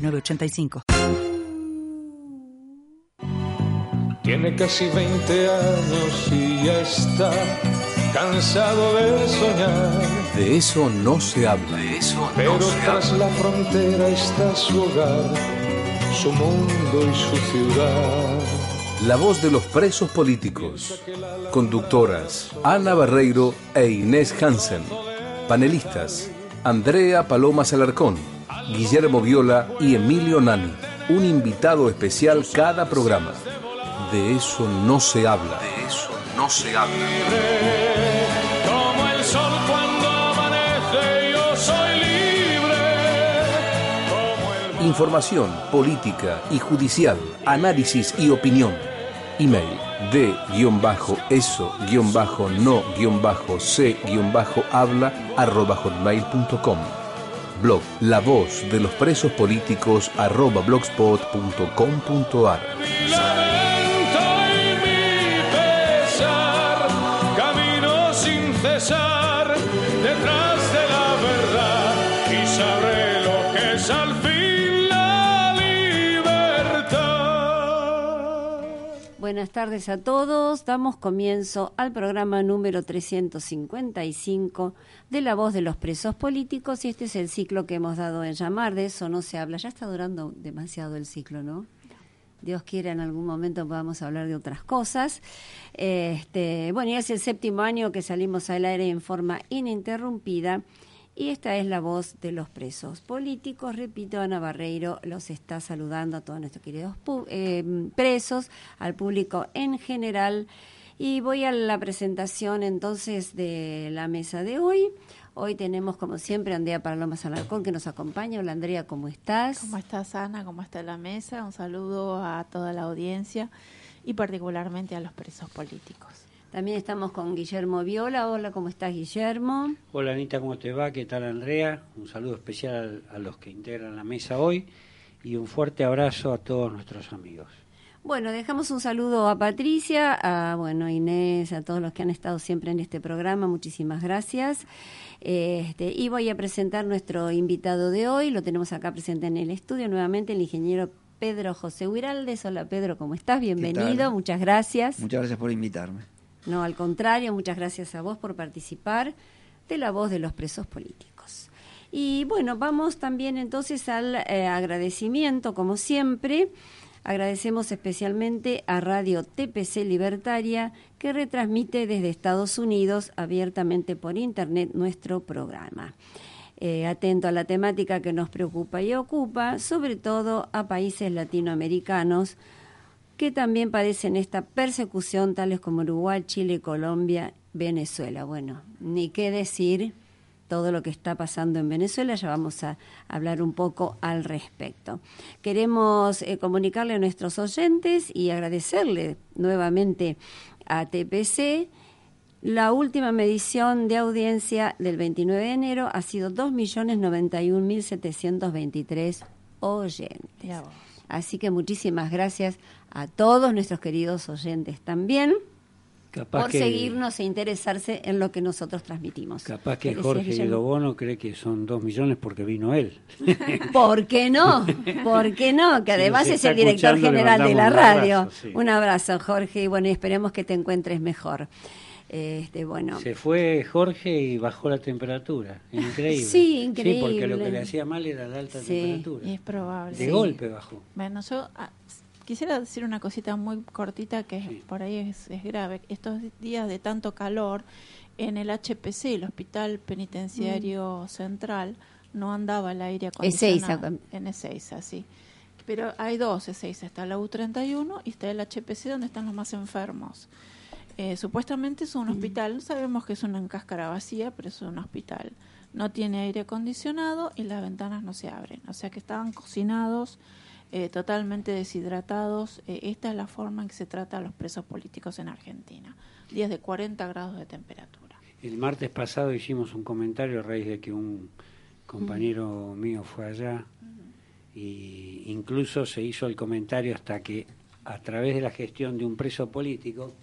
906985. Tiene casi 20 años y ya está cansado de soñar. De eso no se habla. De eso Pero no se tras habla. la frontera está su hogar, su mundo y su ciudad. La voz de los presos políticos. Conductoras Ana Barreiro e Inés Hansen. Panelistas Andrea Paloma Salarcón, Guillermo Viola y Emilio Nani. Un invitado especial cada programa. De eso no se habla. De eso no se habla. Como el sol cuando amanece, yo soy libre. Información, política y judicial, análisis y opinión. Email de guion bajo eso guion bajo no guion bajo c guion bajo habla arroba hotmail.com. Blog La Voz de los Presos Políticos arroba blogspot.com.ar. Buenas tardes a todos. Damos comienzo al programa número 355 de La Voz de los Presos Políticos y este es el ciclo que hemos dado en llamar. De eso no se habla. Ya está durando demasiado el ciclo, ¿no? Dios quiera en algún momento podamos hablar de otras cosas. Este, bueno, ya es el séptimo año que salimos al aire en forma ininterrumpida y esta es la voz de los presos políticos. Repito, Ana Barreiro los está saludando a todos nuestros queridos eh, presos, al público en general. Y voy a la presentación entonces de la mesa de hoy. Hoy tenemos, como siempre, Andrea Paloma Salarcón que nos acompaña. Hola Andrea, ¿cómo estás? ¿Cómo estás, Ana? ¿Cómo está la mesa? Un saludo a toda la audiencia y particularmente a los presos políticos. También estamos con Guillermo Viola. Hola, ¿cómo estás, Guillermo? Hola Anita, ¿cómo te va? ¿Qué tal Andrea? Un saludo especial a los que integran la mesa hoy y un fuerte abrazo a todos nuestros amigos. Bueno, dejamos un saludo a Patricia, a bueno, a Inés, a todos los que han estado siempre en este programa. Muchísimas gracias. Este, y voy a presentar nuestro invitado de hoy. Lo tenemos acá presente en el estudio nuevamente, el ingeniero Pedro José Huiraldes. Hola Pedro, ¿cómo estás? Bienvenido, muchas gracias. Muchas gracias por invitarme. No, al contrario, muchas gracias a vos por participar de la voz de los presos políticos. Y bueno, vamos también entonces al eh, agradecimiento, como siempre. Agradecemos especialmente a Radio TPC Libertaria, que retransmite desde Estados Unidos abiertamente por Internet nuestro programa. Eh, atento a la temática que nos preocupa y ocupa, sobre todo a países latinoamericanos, que también padecen esta persecución, tales como Uruguay, Chile, Colombia, Venezuela. Bueno, ni qué decir todo lo que está pasando en Venezuela, ya vamos a hablar un poco al respecto. Queremos eh, comunicarle a nuestros oyentes y agradecerle nuevamente a TPC. La última medición de audiencia del 29 de enero ha sido 2.091.723 oyentes. Así que muchísimas gracias a todos nuestros queridos oyentes también Capaz por que, seguirnos e interesarse en lo que nosotros transmitimos. capaz que ¿Qué decías, Jorge? Dobono cree que son dos millones porque vino él. ¿Por qué no? ¿Por qué no? Que además es el director general de la un radio. abrazo, sí. Un abrazo, Jorge, y bueno, esperemos que te encuentres mejor. Este, bueno, Se fue Jorge y bajó la temperatura. Increíble. Sí, Sí, porque lo increíble. que le hacía mal era la alta Sí. temperatura. Es probable. De Sí. golpe bajó. Bueno, yo ah, quisiera decir una cosita muy cortita que Sí. por ahí es, es grave. Estos días de tanto calor en el HPC, el Hospital Penitenciario Central, no andaba el aire Ezeiza. acondicionado. En Ezeiza, sí. Pero hay dos Ezeiza, está la U31 y está el HPC donde están los más enfermos. Eh, supuestamente es un hospital, no sabemos que es una cáscara vacía, pero es un hospital. no tiene aire acondicionado y las ventanas no se abren. O sea que estaban cocinados, eh, totalmente deshidratados. Eh, esta es la forma en que se trata a los presos políticos en Argentina. Días de 40 grados de temperatura. El martes pasado hicimos un comentario a raíz de que un compañero mío fue allá y incluso se hizo el comentario hasta que a través de la gestión de un preso político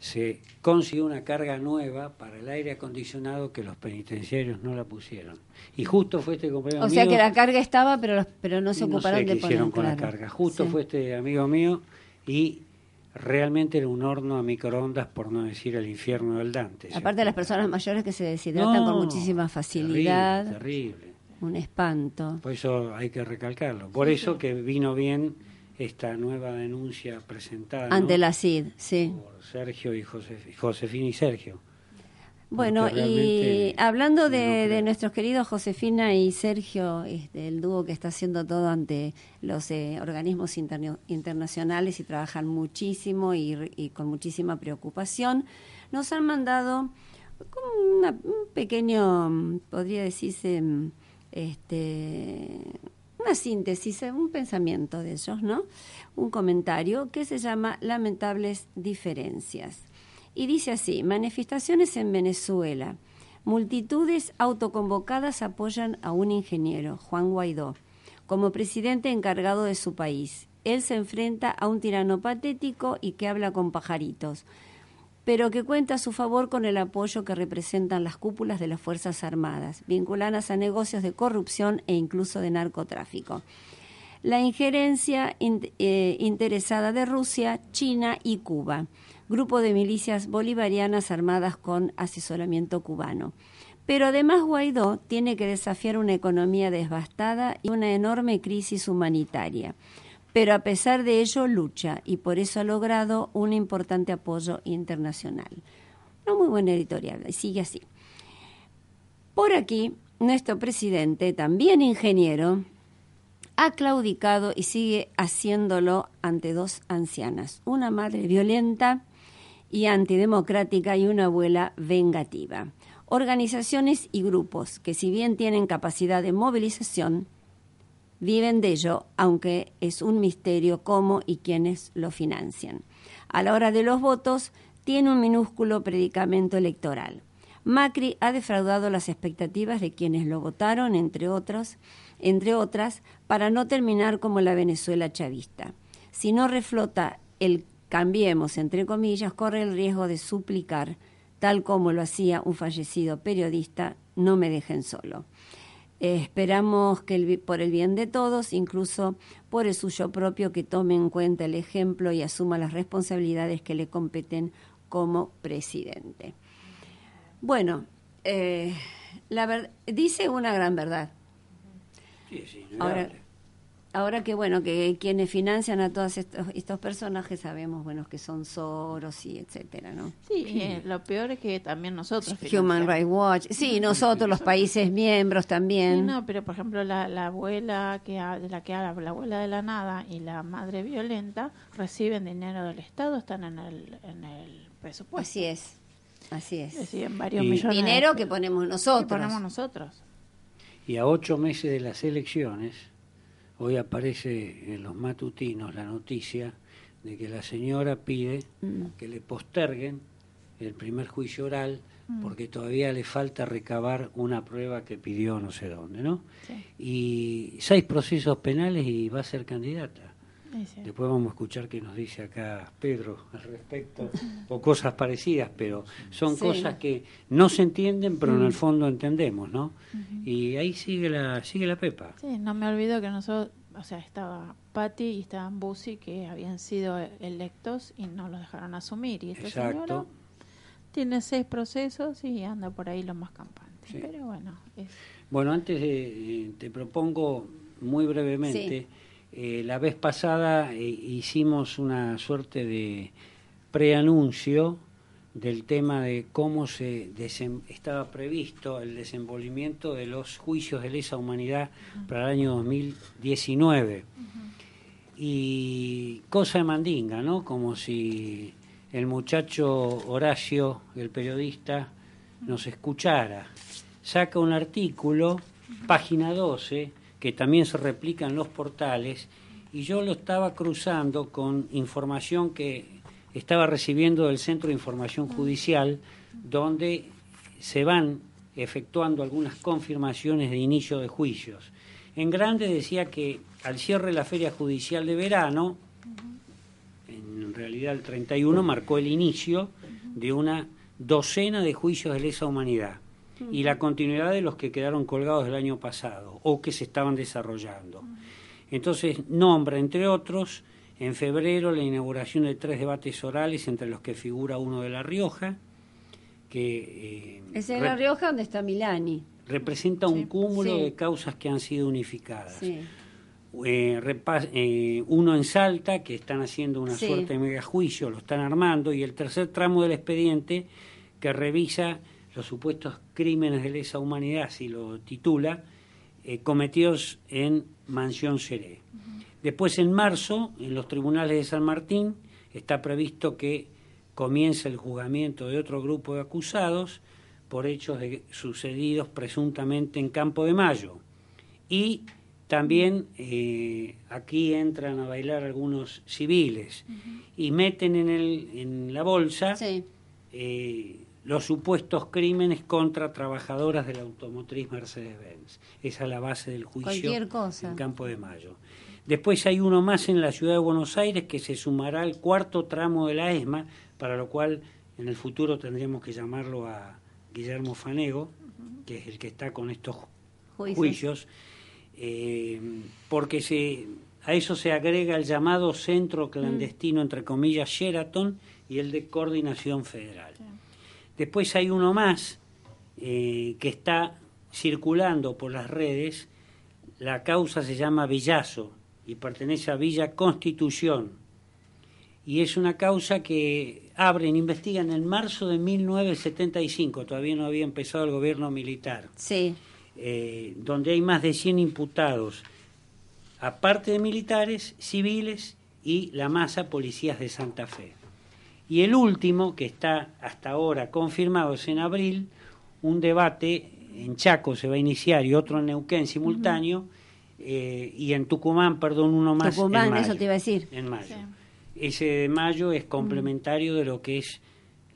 se consiguió una carga nueva para el aire acondicionado que los penitenciarios no la pusieron. Y justo fue este compañero O sea que la carga estaba, pero pero no se ocuparon sé de qué hicieron con la carga. Justo Sí. fue este amigo mío y realmente era un horno a microondas, por no decir el infierno del Dante. Aparte de las personas mayores que se deshidratan con No, muchísima facilidad, Terrible, terrible. un espanto. Por eso hay que recalcarlo. Por eso que vino bien esta nueva denuncia presentada ¿no? Ante la CID, sí. por Sergio y Josef- Josefina y Sergio. Bueno, y hablando de, nuestros queridos Josefina y Sergio, este, el dúo que está haciendo todo ante los eh, organismos interno- internacionales y trabajan muchísimo y, y con muchísima preocupación, nos han mandado una- un pequeño, mm, podría decirse, mm, este, una síntesis, eh, un pensamiento de ellos, ¿no? Un comentario que se llama Lamentables diferencias. Y dice así, manifestaciones en Venezuela. Multitudes autoconvocadas apoyan a un ingeniero, Juan Guaidó, como presidente encargado de su país. Él se enfrenta a un tirano patético y que habla con pajaritos, pero que cuenta a su favor con el apoyo que representan las cúpulas de las Fuerzas Armadas, vinculadas a negocios de corrupción e incluso de narcotráfico la injerencia in- eh, interesada de Rusia, China y Cuba, grupo de milicias bolivarianas armadas con asesoramiento cubano. Pero además Guaidó tiene que desafiar una economía devastada y una enorme crisis humanitaria. Pero a pesar de ello lucha y por eso ha logrado un importante apoyo internacional. Una muy buena editorial, y sigue así. Por aquí, nuestro presidente, también ingeniero, ha claudicado y sigue haciéndolo ante dos ancianas, una madre violenta y antidemocrática y una abuela vengativa. Organizaciones y grupos que si bien tienen capacidad de movilización, viven de ello, aunque es un misterio cómo y quiénes lo financian. A la hora de los votos, tiene un minúsculo predicamento electoral. Macri ha defraudado las expectativas de quienes lo votaron, entre otros, entre otras, para no terminar como la Venezuela chavista. Si no reflota el cambiemos, entre comillas, corre el riesgo de suplicar, tal como lo hacía un fallecido periodista, no me dejen solo. Eh, esperamos que el por el bien de todos, incluso por el suyo propio, que tome en cuenta el ejemplo y asuma las responsabilidades que le competen como presidente. Bueno, eh, la dice una gran verdad. Sí, sí, Ahora. Ahora que bueno, que quienes financian a todos estos, estos personajes sabemos, bueno, que son Soros y etcétera, ¿no? Sí, eh, lo peor es que también nosotros. Human. Rights Watch, sí, nosotros los países miembros Sí, también. no, pero por ejemplo la, la abuela que ha- de la que habla, la abuela de la nada y la madre violenta reciben dinero del Estado, están en el, en el presupuesto. Así es, así es. Reciben varios Y- millones. Dinero de- que ponemos que nosotros. ponemos nosotros. Y a ocho meses de las elecciones, hoy aparece en los matutinos la noticia de que la señora pide que le posterguen el primer juicio oral porque todavía le falta recabar una prueba que pidió no sé dónde, ¿no? Sí. Y seis procesos penales y va a ser candidata. Sí. Después vamos a escuchar qué nos dice acá Pedro al respecto, o cosas parecidas, pero son Sí. cosas que no se entienden, pero en el fondo entendemos, ¿no? Y ahí sigue la sigue la Pepa. Sí, no me olvido que nosotros, o sea, estaba Patti y estaban Bussi que habían sido electos y no los dejaron asumir. Y esta Exacto. señora tiene seis procesos y anda por ahí lo más campante. Sí. Pero bueno, es, Bueno, antes de, eh, te propongo muy brevemente, eh, la vez pasada eh, hicimos una suerte de preanuncio del tema de cómo se estaba previsto el desenvolvimiento de los juicios de lesa humanidad para el año 2019. Y cosa de mandinga, ¿no? Como si el muchacho Horacio, el periodista, nos escuchara. saca un artículo, página 12, que también se replica en los portales, y yo lo estaba cruzando con información que estaba recibiendo del Centro de Información Judicial, donde se van efectuando algunas confirmaciones de inicio de juicios. En grande decía que al cierre de la feria judicial de verano, en realidad el 31 marcó el inicio de una docena de juicios de lesa humanidad y la continuidad de los que quedaron colgados el año pasado o que se estaban desarrollando. Entonces nombra, entre otros, en febrero la inauguración de tres debates orales, entre los que figura uno de La Rioja, que... Eh, es en La Rioja donde está Milani. Representa un cúmulo de causas que han sido unificadas. Eh, eh, uno en Salta, que están haciendo una suerte de megajuicio, lo están armando, y el tercer tramo del expediente, que revisa los supuestos crímenes de lesa humanidad, así lo titula, cometidos en Mansión Seré. Después, en marzo, en los tribunales de San Martín, está previsto que comience el juzgamiento de otro grupo de acusados por hechos sucedidos presuntamente en Campo de Mayo. Y también eh, aquí entran a bailar algunos civiles y meten en, el, en la bolsa eh, los supuestos crímenes contra trabajadoras de la automotriz Mercedes-Benz. Esa es la base del juicio en Campo de Mayo. Después hay uno más en la ciudad de Buenos Aires que se sumará al cuarto tramo de la ESMA, para lo cual en el futuro tendríamos que llamarlo a Guillermo Fanego, que es el que está con estos juicios, eh, porque se, a eso se agrega el llamado centro clandestino, entre comillas, Sheraton, y el de coordinación federal. Después hay uno más eh, que está circulando por las redes, la causa se llama Villazo, y pertenece a Villa Constitución. Y es una causa que abren, investigan en marzo de 1975, todavía no había empezado el gobierno militar. Sí. Eh, donde hay más de 100 imputados, aparte de militares, civiles y la masa policías de Santa Fe. Y el último, que está hasta ahora confirmado, es en abril, un debate en Chaco se va a iniciar y otro en Neuquén simultáneo. Eh, y en Tucumán, perdón, uno más. Tucumán, en mayo, eso te iba a decir. En mayo. Ese de mayo es complementario de lo que es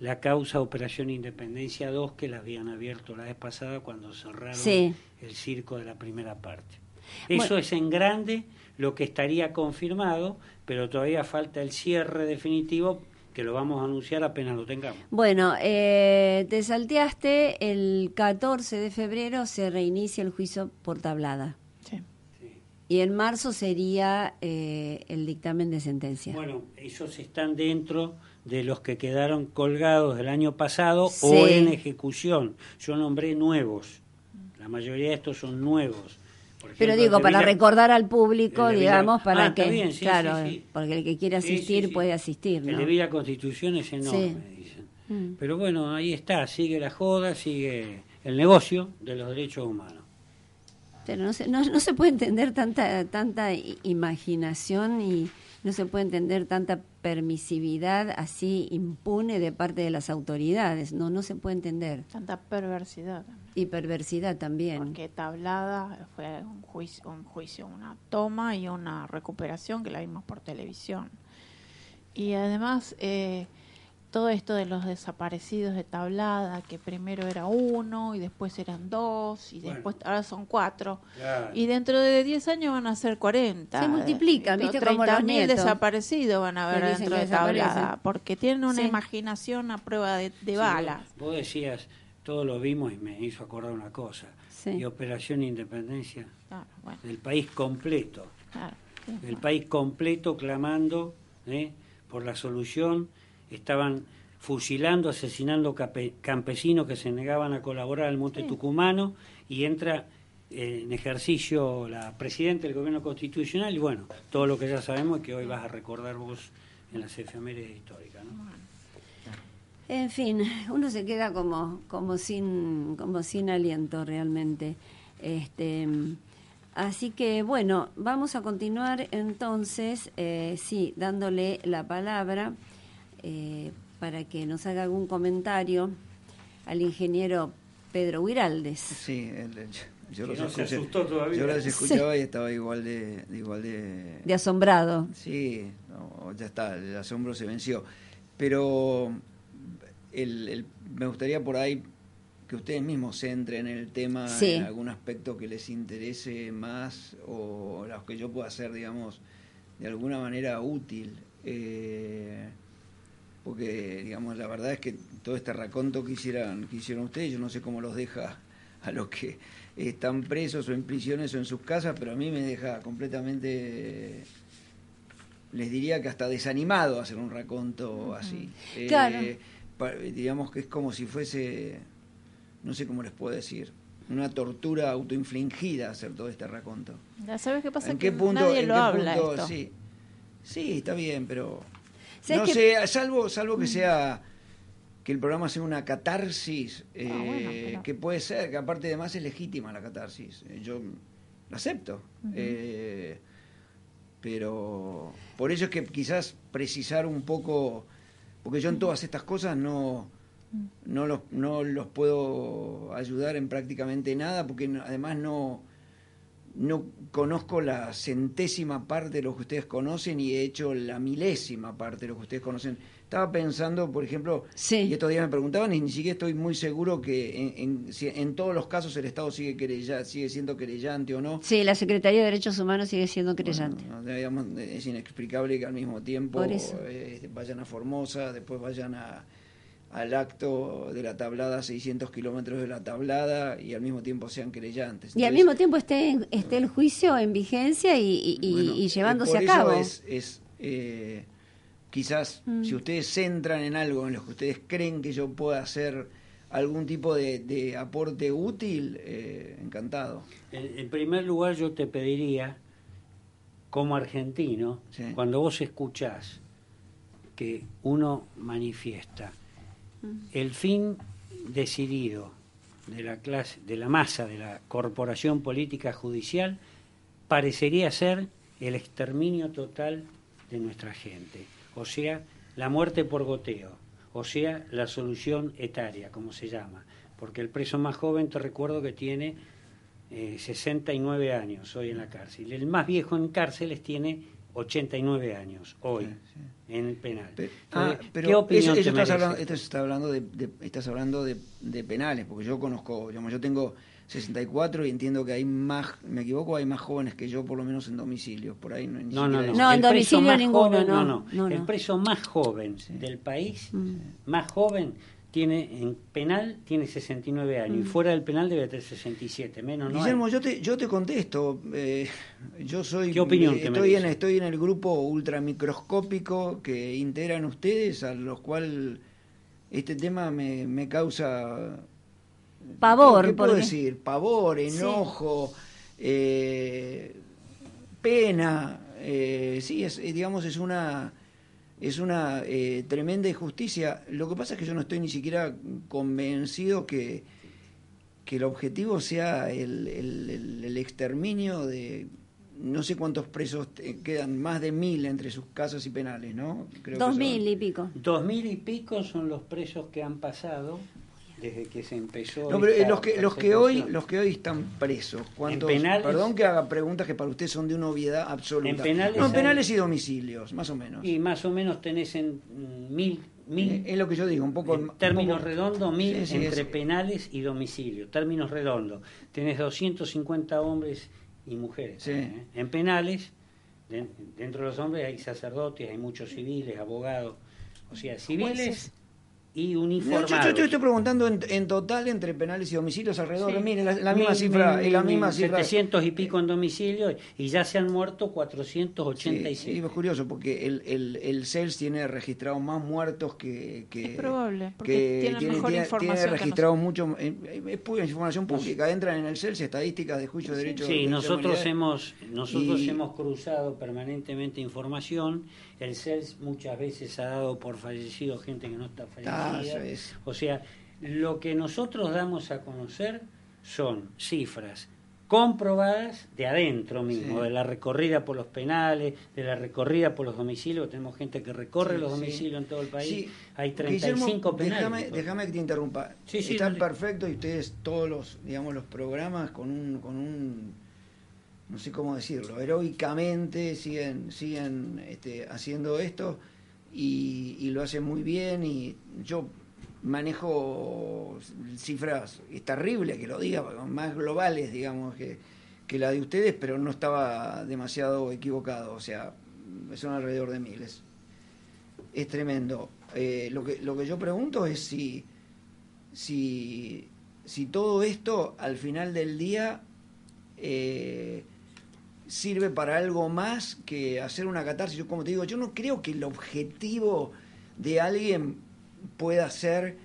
la causa Operación Independencia 2 que la habían abierto la vez pasada cuando cerraron el circo de la primera parte. Eso es en grande lo que estaría confirmado, pero todavía falta el cierre definitivo que lo vamos a anunciar apenas lo tengamos. Bueno, eh, te salteaste, el 14 de febrero se reinicia el juicio por tablada. Y en marzo sería eh, el dictamen de sentencia. Bueno, esos están dentro de los que quedaron colgados del año pasado o en ejecución. Yo nombré nuevos. La mayoría de estos son nuevos. Pero digo, para recordar al público, digamos, para ah, que, claro, porque el que quiere asistir puede asistir. ¿no? El de Villa Constitución es enorme, dicen. Mm. Pero bueno, ahí está, sigue la joda, sigue el negocio de los derechos humanos. Pero no se, no, no se puede entender tanta, tanta imaginación y no se puede entender tanta permisividad así impune de parte de las autoridades. No, no se puede entender. Tanta perversidad. Y perversidad también. Porque tablada fue un juicio, un juicio, una toma y una recuperación que la vimos por televisión. Y además... Eh, todo esto de los desaparecidos de tablada, que primero era uno y después eran dos y después ahora son cuatro. Y dentro de 10 años van a ser 40. Se multiplican, ¿viste? Como los mil desaparecidos van a ver dentro de tablada, porque tienen una imaginación a prueba de, balas. Vos decías, todos lo vimos y me hizo acordar una cosa. Y Operación Independencia del país completo. el país completo clamando ¿eh? por la solución estaban fusilando, asesinando campesinos que se negaban a colaborar al Monte Tucumano y entra en ejercicio la presidenta del gobierno constitucional y bueno, todo lo que ya sabemos y que hoy vas a recordar vos en las efemérides históricas. ¿no? En fin, uno se queda como, como, sin, como sin aliento realmente. Este, así que bueno, vamos a continuar entonces, eh, sí, dándole la palabra eh, para que nos haga algún comentario al ingeniero Pedro Huiraldes. Sí, el- el- yo, los no se escuché- asustó todavía. yo los escuchaba y estaba igual de, de- igual de, De asombrado. Sí, no, ya está, el asombro se venció. Pero el, el- me gustaría por ahí que ustedes mismos se entren en el tema, Sí. en algún aspecto que les interese más o los que yo pueda hacer, digamos, de alguna manera útil. Eh, porque, digamos, la verdad es que todo este raconto que, hicieran, que hicieron ustedes, yo no sé cómo los deja a los que están presos o en prisiones o en sus casas, pero a mí me deja completamente les diría que hasta desanimado hacer un raconto así. Eh, Claro. pa- digamos que es como si fuese, no sé cómo les puedo decir, una tortura autoinfligida hacer todo este raconto. ¿Sabes qué pasa? ¿En que qué punto? nadie en lo qué habla punto- esto. Sí. sí, está bien, pero ¿Sabes no sé, salvo, salvo que sea que el programa sea una catarsis, eh, Ah, bueno, pero- que puede ser, que aparte de más es legítima la catarsis. Eh, Yo la acepto. Eh, pero por eso es que quizás precisar un poco, porque yo en todas estas cosas no, no, los, no los puedo ayudar en prácticamente nada, porque además no, no conozco la centésima parte de lo que ustedes conocen y he hecho la milésima parte de lo que ustedes conocen. Estaba pensando, por ejemplo, Sí. y estos días me preguntaban y ni siquiera estoy muy seguro que en, en, si en todos los casos el Estado sigue querella, sigue siendo querellante o no. Sí, la Secretaría de Derechos Humanos sigue siendo creyente. Bueno, no, digamos, es inexplicable que al mismo tiempo eh, vayan a Formosa, después vayan a, al acto de la tablada, a 600 kilómetros de la tablada, y al mismo tiempo sean querellantes. Y al mismo tiempo esté, en- esté el juicio en vigencia y, y- y- bueno, y eh, llevándose por a eso cabo. Es, es, eh, quizás Mm. si ustedes centran en algo en lo que ustedes creen que yo pueda hacer algún tipo de, de aporte útil, eh, encantado. En, en primer lugar, yo te pediría, como argentino, Sí. cuando vos escuchás que uno manifiesta el fin decidido de la clase, de la masa de la corporación política judicial, parecería ser el exterminio total de nuestra gente, o sea, la muerte por goteo, o sea, la solución etaria, como se llama, porque el preso más joven te recuerdo que tiene eh, 69 años hoy en la cárcel. El más viejo en cárceles tiene 89 años hoy en el penal. Pe- Entonces, ah, pero ¿Qué opinión eso, te eso estás merece? hablando, esto está hablando de, de- estás hablando de, de penales, porque yo conozco, digamos, yo tengo 64 y entiendo que hay más, me equivoco, hay más jóvenes que yo, por lo menos en domicilio, por ahí no ni No, no, no. No, en domicilio ninguno, joven, no, no, no, El no. preso más joven del país, más joven, tiene en penal tiene 69 años y fuera del penal debe tener 67, menos no hay. Guillermo, yo te, yo te contesto. eh, yo soy. ¿Qué opinión eh, estoy, en, estoy en el grupo ultramicroscópico que integran ustedes, a los cuales este tema me, me causa. Pavor, ¿Qué puedo porque- decir? Pavor, enojo, eh, pena. eh, sí, es, eh, digamos, es una. Es una eh, tremenda injusticia. Lo que pasa es que yo no estoy ni siquiera convencido que, que el objetivo sea el, el- el- el exterminio de no sé cuántos presos te- quedan, más de mil entre sus casas y penales, ¿no? Creo que Dos son- mil y pico. Dos mil y pico son los presos que han pasado desde que se empezó. No, pero eh, esta los que los que hoy los que hoy están presos, ¿cuántos? penales- perdón que haga preguntas que para usted son de una obviedad absoluta. En penales no, en hay- penales y domicilios, más o menos. Y más o menos tenés en mm, mil, mil Eh, es lo que yo digo, un poco en términos poco- redondos, mil Sí, sí, entre es- penales y domicilio. Términos redondos. Tenés 250 hombres y mujeres. Sí. ¿eh? En penales, den- dentro de los hombres hay sacerdotes, hay muchos civiles, abogados, o sea, civiles Jueces. Y uniformados. yo, yo- yo estoy preguntando en, en total entre penales y domicilios alrededor. Sí. Mire, la, la misma Mil, cifra, mil, y la misma mil, cifra. 700 y pico en domicilio y ya se han muerto Sí, 487. sí, es curioso porque el, el, el CELS tiene registrado más muertos que... que Es probable, porque que tienen tiene, mejor tiene- información tiene que registrado mucho... eh, eh, Es pura información pública. Entran en el CELS estadísticas de juicio de derechos Sí, de nosotros hemos nosotros Y- hemos cruzado permanentemente información. El CELS muchas veces ha dado por fallecido gente que no está Ah, fallecida. es. O sea, lo que nosotros damos a conocer son cifras comprobadas de adentro mismo, de la recorrida por los penales, de la recorrida por los domicilios. Tenemos gente que recorre los domicilios en todo el país. Hay 35 penales. Déjame, que te interrumpa. Está perfecto y ustedes todos los, digamos, los programas con un, con un no sé cómo decirlo, heroicamente siguen, siguen este, haciendo esto y, lo hacen muy bien y yo manejo cifras, es terrible que lo diga, más globales, digamos, que, que la de ustedes, pero no estaba demasiado equivocado, o sea, son alrededor de miles. Es tremendo. Eh, lo, que, lo que yo pregunto es si, si, si todo esto al final del día eh, sirve para algo más que hacer una catarsis. Yo, como te digo, yo no creo que el objetivo de alguien pueda hacer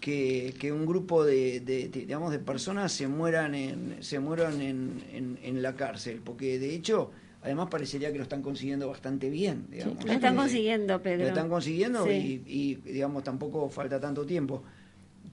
que, un grupo de, digamos de personas se mueran en se mueran en, en, la cárcel porque de hecho además parecería que lo están consiguiendo bastante bien digamos. lo están consiguiendo Pedro lo están consiguiendo y, y, digamos tampoco falta tanto tiempo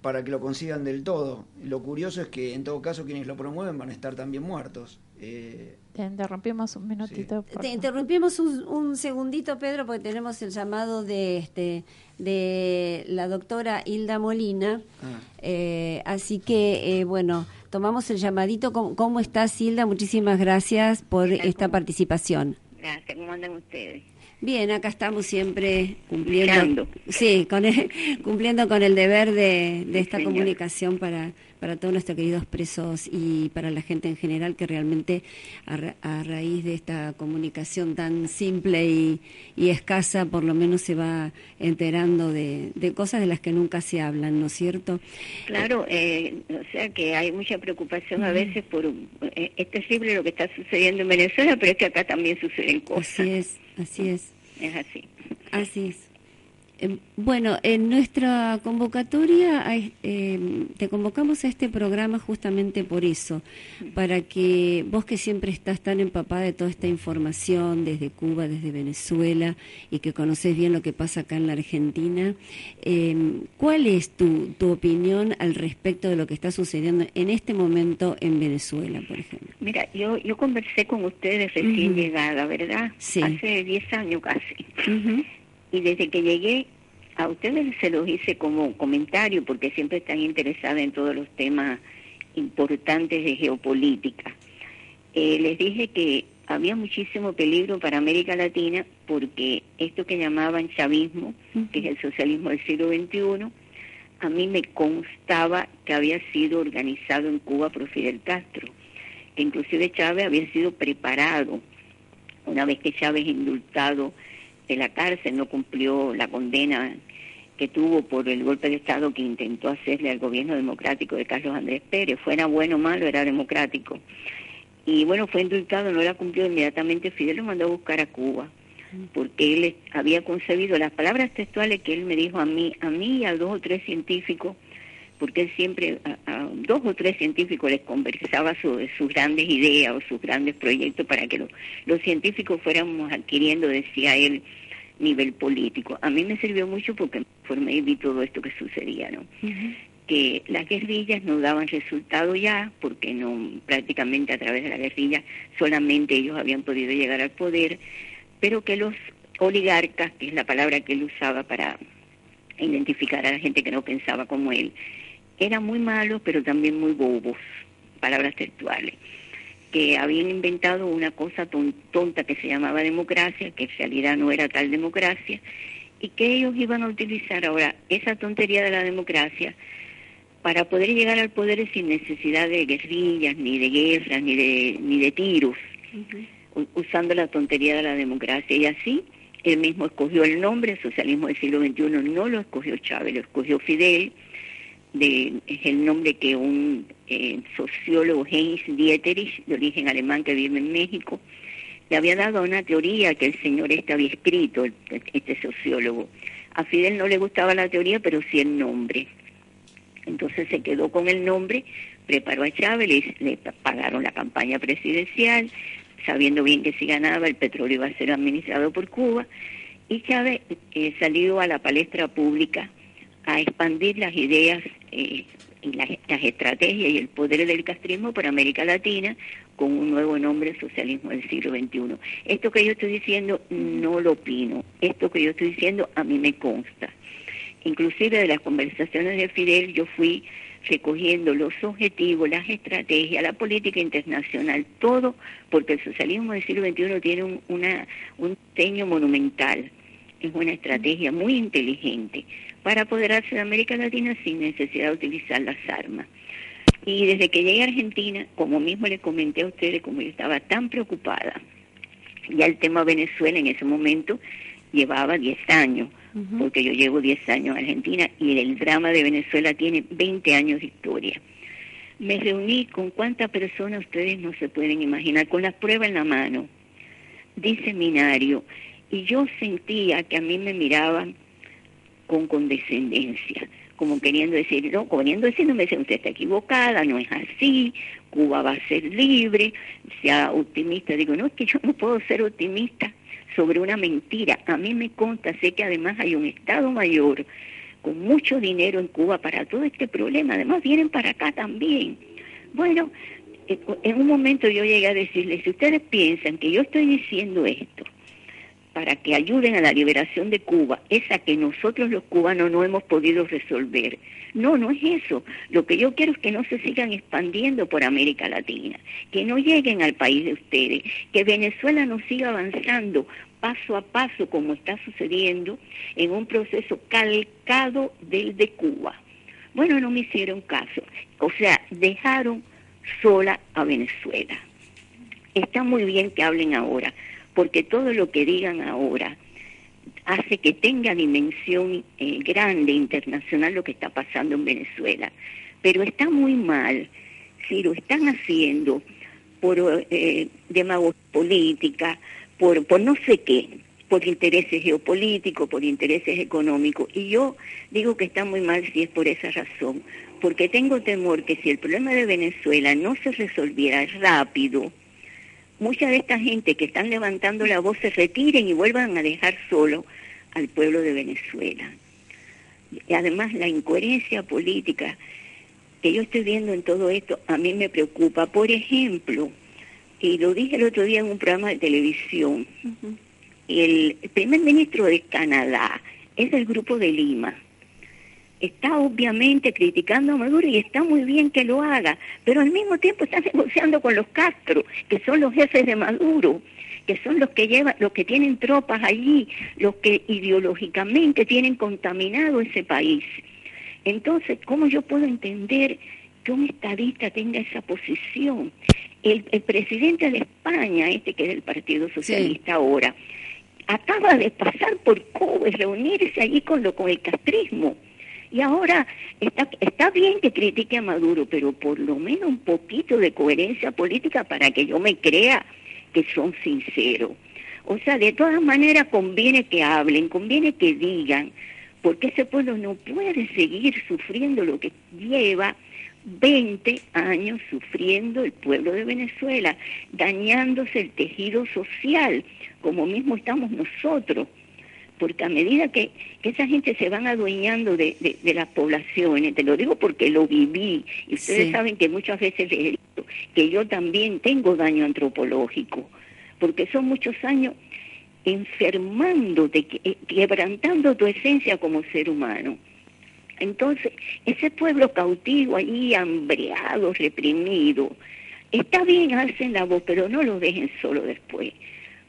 para que lo consigan del todo lo curioso es que en todo caso quienes lo promueven van a estar también muertos eh, te interrumpimos un minutito. Te interrumpimos un, un, segundito, Pedro, porque tenemos el llamado de este de la doctora Hilda Molina. Ah. Eh, así que, eh, bueno, tomamos el llamadito. ¿Cómo, estás, Hilda? Muchísimas gracias por esta participación. Gracias. ¿Cómo andan ustedes? Bien, acá estamos siempre cumpliendo, sí, con cumpliendo con el deber de, esta comunicación para, para todos nuestros queridos presos y para la gente en general que realmente a, raíz de esta comunicación tan simple y, escasa, por lo menos se va enterando de, cosas de las que nunca se hablan, ¿no es cierto? Claro, eh, o sea que hay mucha preocupación a veces por... Eh, es terrible lo que está sucediendo en Venezuela, pero es que acá también suceden cosas. Así es. Así es. Es así. Así es. Em, bueno, en nuestra convocatoria em, te convocamos a este programa justamente por eso, para que vos que siempre estás tan empapada de toda esta información desde Cuba, desde Venezuela y que conoces bien lo que pasa acá en la Argentina, em, ¿cuál es tu, tu opinión al respecto de lo que está sucediendo en este momento en Venezuela, por ejemplo? Mira, yo, yo conversé con ustedes recién llegada, ¿verdad? Sí. Hace 10 años casi y desde que llegué a ustedes se los hice como comentario porque siempre están interesadas en todos los temas importantes de geopolítica. Eh, les dije que había muchísimo peligro para América Latina porque esto que llamaban chavismo, que es el socialismo del siglo XXI, a mí me constaba que había sido organizado en Cuba por Fidel Castro, que inclusive Chávez había sido preparado una vez que Chávez indultado de la cárcel, no cumplió la condena que tuvo por el golpe de Estado que intentó hacerle al gobierno democrático de Carlos Andrés Pérez. Fuera bueno o malo, era democrático. Y bueno, fue indultado, no la cumplió inmediatamente. Fidel lo mandó a buscar a Cuba, porque él había concebido las palabras textuales que él me dijo a mí, a mí y a dos o tres científicos, porque él siempre a, dos o tres científicos les conversaba sobre sus grandes ideas o sus grandes proyectos para que los científicos fuéramos adquiriendo, decía él, nivel político. A mí me sirvió mucho porque me formé y vi todo esto que sucedía, ¿no? Que las guerrillas no daban resultado ya, porque no prácticamente a través de la guerrilla solamente ellos habían podido llegar al poder, pero que los oligarcas, que es la palabra que él usaba para identificar a la gente que no pensaba como él, eran muy malos, pero también muy bobos, palabras textuales que habían inventado una cosa tonta que se llamaba democracia, que en realidad no era tal democracia, y que ellos iban a utilizar ahora esa tontería de la democracia para poder llegar al poder sin necesidad de guerrillas, ni de guerras, ni de, ni de tiros, usando la tontería de la democracia. Y así él mismo escogió el nombre, el socialismo del siglo XXI no lo escogió Chávez, lo escogió Fidel, de, es el nombre que un eh, sociólogo Heinz Dieterich, de origen alemán que vive en México, le había dado una teoría que el señor este había escrito, este sociólogo. A Fidel no le gustaba la teoría, pero sí el nombre. Entonces se quedó con el nombre, preparó a Chávez, le, pagaron la campaña presidencial, sabiendo bien que si ganaba el petróleo iba a ser administrado por Cuba, y Chávez eh, salió a la palestra pública a expandir las ideas eh, y las, estrategias y el poder del castrismo por América Latina con un nuevo nombre, socialismo del siglo XXI. Esto que yo estoy diciendo no lo opino, esto que yo estoy diciendo a mí me consta. Inclusive de las conversaciones de Fidel yo fui recogiendo los objetivos, las estrategias, la política internacional, todo, porque el socialismo del siglo XXI tiene un, una, un diseño monumental, es una estrategia muy inteligente para apoderarse de América Latina sin necesidad de utilizar las armas. Y desde que llegué a Argentina, como mismo le comenté a ustedes, como yo estaba tan preocupada, ya el tema Venezuela en ese momento llevaba 10 años, porque yo llevo 10 años a Argentina y el drama de Venezuela tiene 20 años de historia. Me reuní con cuántas personas ustedes no se pueden imaginar, con las pruebas en la mano, de seminario, y yo sentía que a mí me miraban con condescendencia, como queriendo decir, no, queriendo decir, no me decían, usted está equivocada, no es así, Cuba va a ser libre, sea optimista. Digo, no, es que yo no puedo ser optimista sobre una mentira. A mí me consta, sé que además hay un Estado mayor con mucho dinero en Cuba para todo este problema, además vienen para acá también. Bueno, en un momento yo llegué a decirles, si ustedes piensan que yo estoy diciendo esto, para que ayuden a la liberación de Cuba, esa que nosotros los cubanos no hemos podido resolver. No, no es eso. Lo que yo quiero es que no se sigan expandiendo por América Latina, que no lleguen al país de ustedes, que Venezuela no siga avanzando paso a paso como está sucediendo en un proceso calcado del de Cuba. Bueno, no me hicieron caso. O sea, dejaron sola a Venezuela. Está muy bien que hablen ahora, porque todo lo que digan ahora hace que tenga dimensión eh, grande internacional lo que está pasando en Venezuela. Pero está muy mal si lo están haciendo por eh, política, por no sé qué, por intereses geopolíticos, por intereses económicos. Y yo digo que está muy mal si es por esa razón, porque tengo temor que si el problema de Venezuela no se resolviera rápido, mucha de esta gente que están levantando la voz se retiren y vuelvan a dejar solo al pueblo de Venezuela. Y además la incoherencia política que yo estoy viendo en todo esto a mí me preocupa. Por ejemplo, y lo dije el otro día en un programa de televisión, el primer ministro de Canadá es del grupo de Lima está obviamente criticando a Maduro y está muy bien que lo haga, pero al mismo tiempo está negociando con los Castro, que son los jefes de Maduro, que son los que llevan, los que tienen tropas allí, los que ideológicamente tienen contaminado ese país. Entonces, ¿cómo yo puedo entender que un estadista tenga esa posición? El, presidente de España, este que es del Partido Socialista ahora, acaba de pasar por Cuba y reunirse allí con, lo, con el castrismo y ahora está, bien que critique a Maduro, pero por lo menos un poquito de coherencia política para que yo me crea que son sinceros. O sea, de todas maneras conviene que hablen, conviene que digan, porque ese pueblo no puede seguir sufriendo lo que lleva 20 años sufriendo el pueblo de Venezuela, dañándose el tejido social, como mismo estamos nosotros porque a medida que, esa gente se van adueñando de, las poblaciones, te lo digo porque lo viví, y ustedes saben que muchas veces les dicho que yo también tengo daño antropológico, porque son muchos años enfermándote, eh, quebrantando tu esencia como ser humano. Entonces, ese pueblo cautivo ahí, hambreado, reprimido, está bien, hacen la voz, pero no lo dejen solo después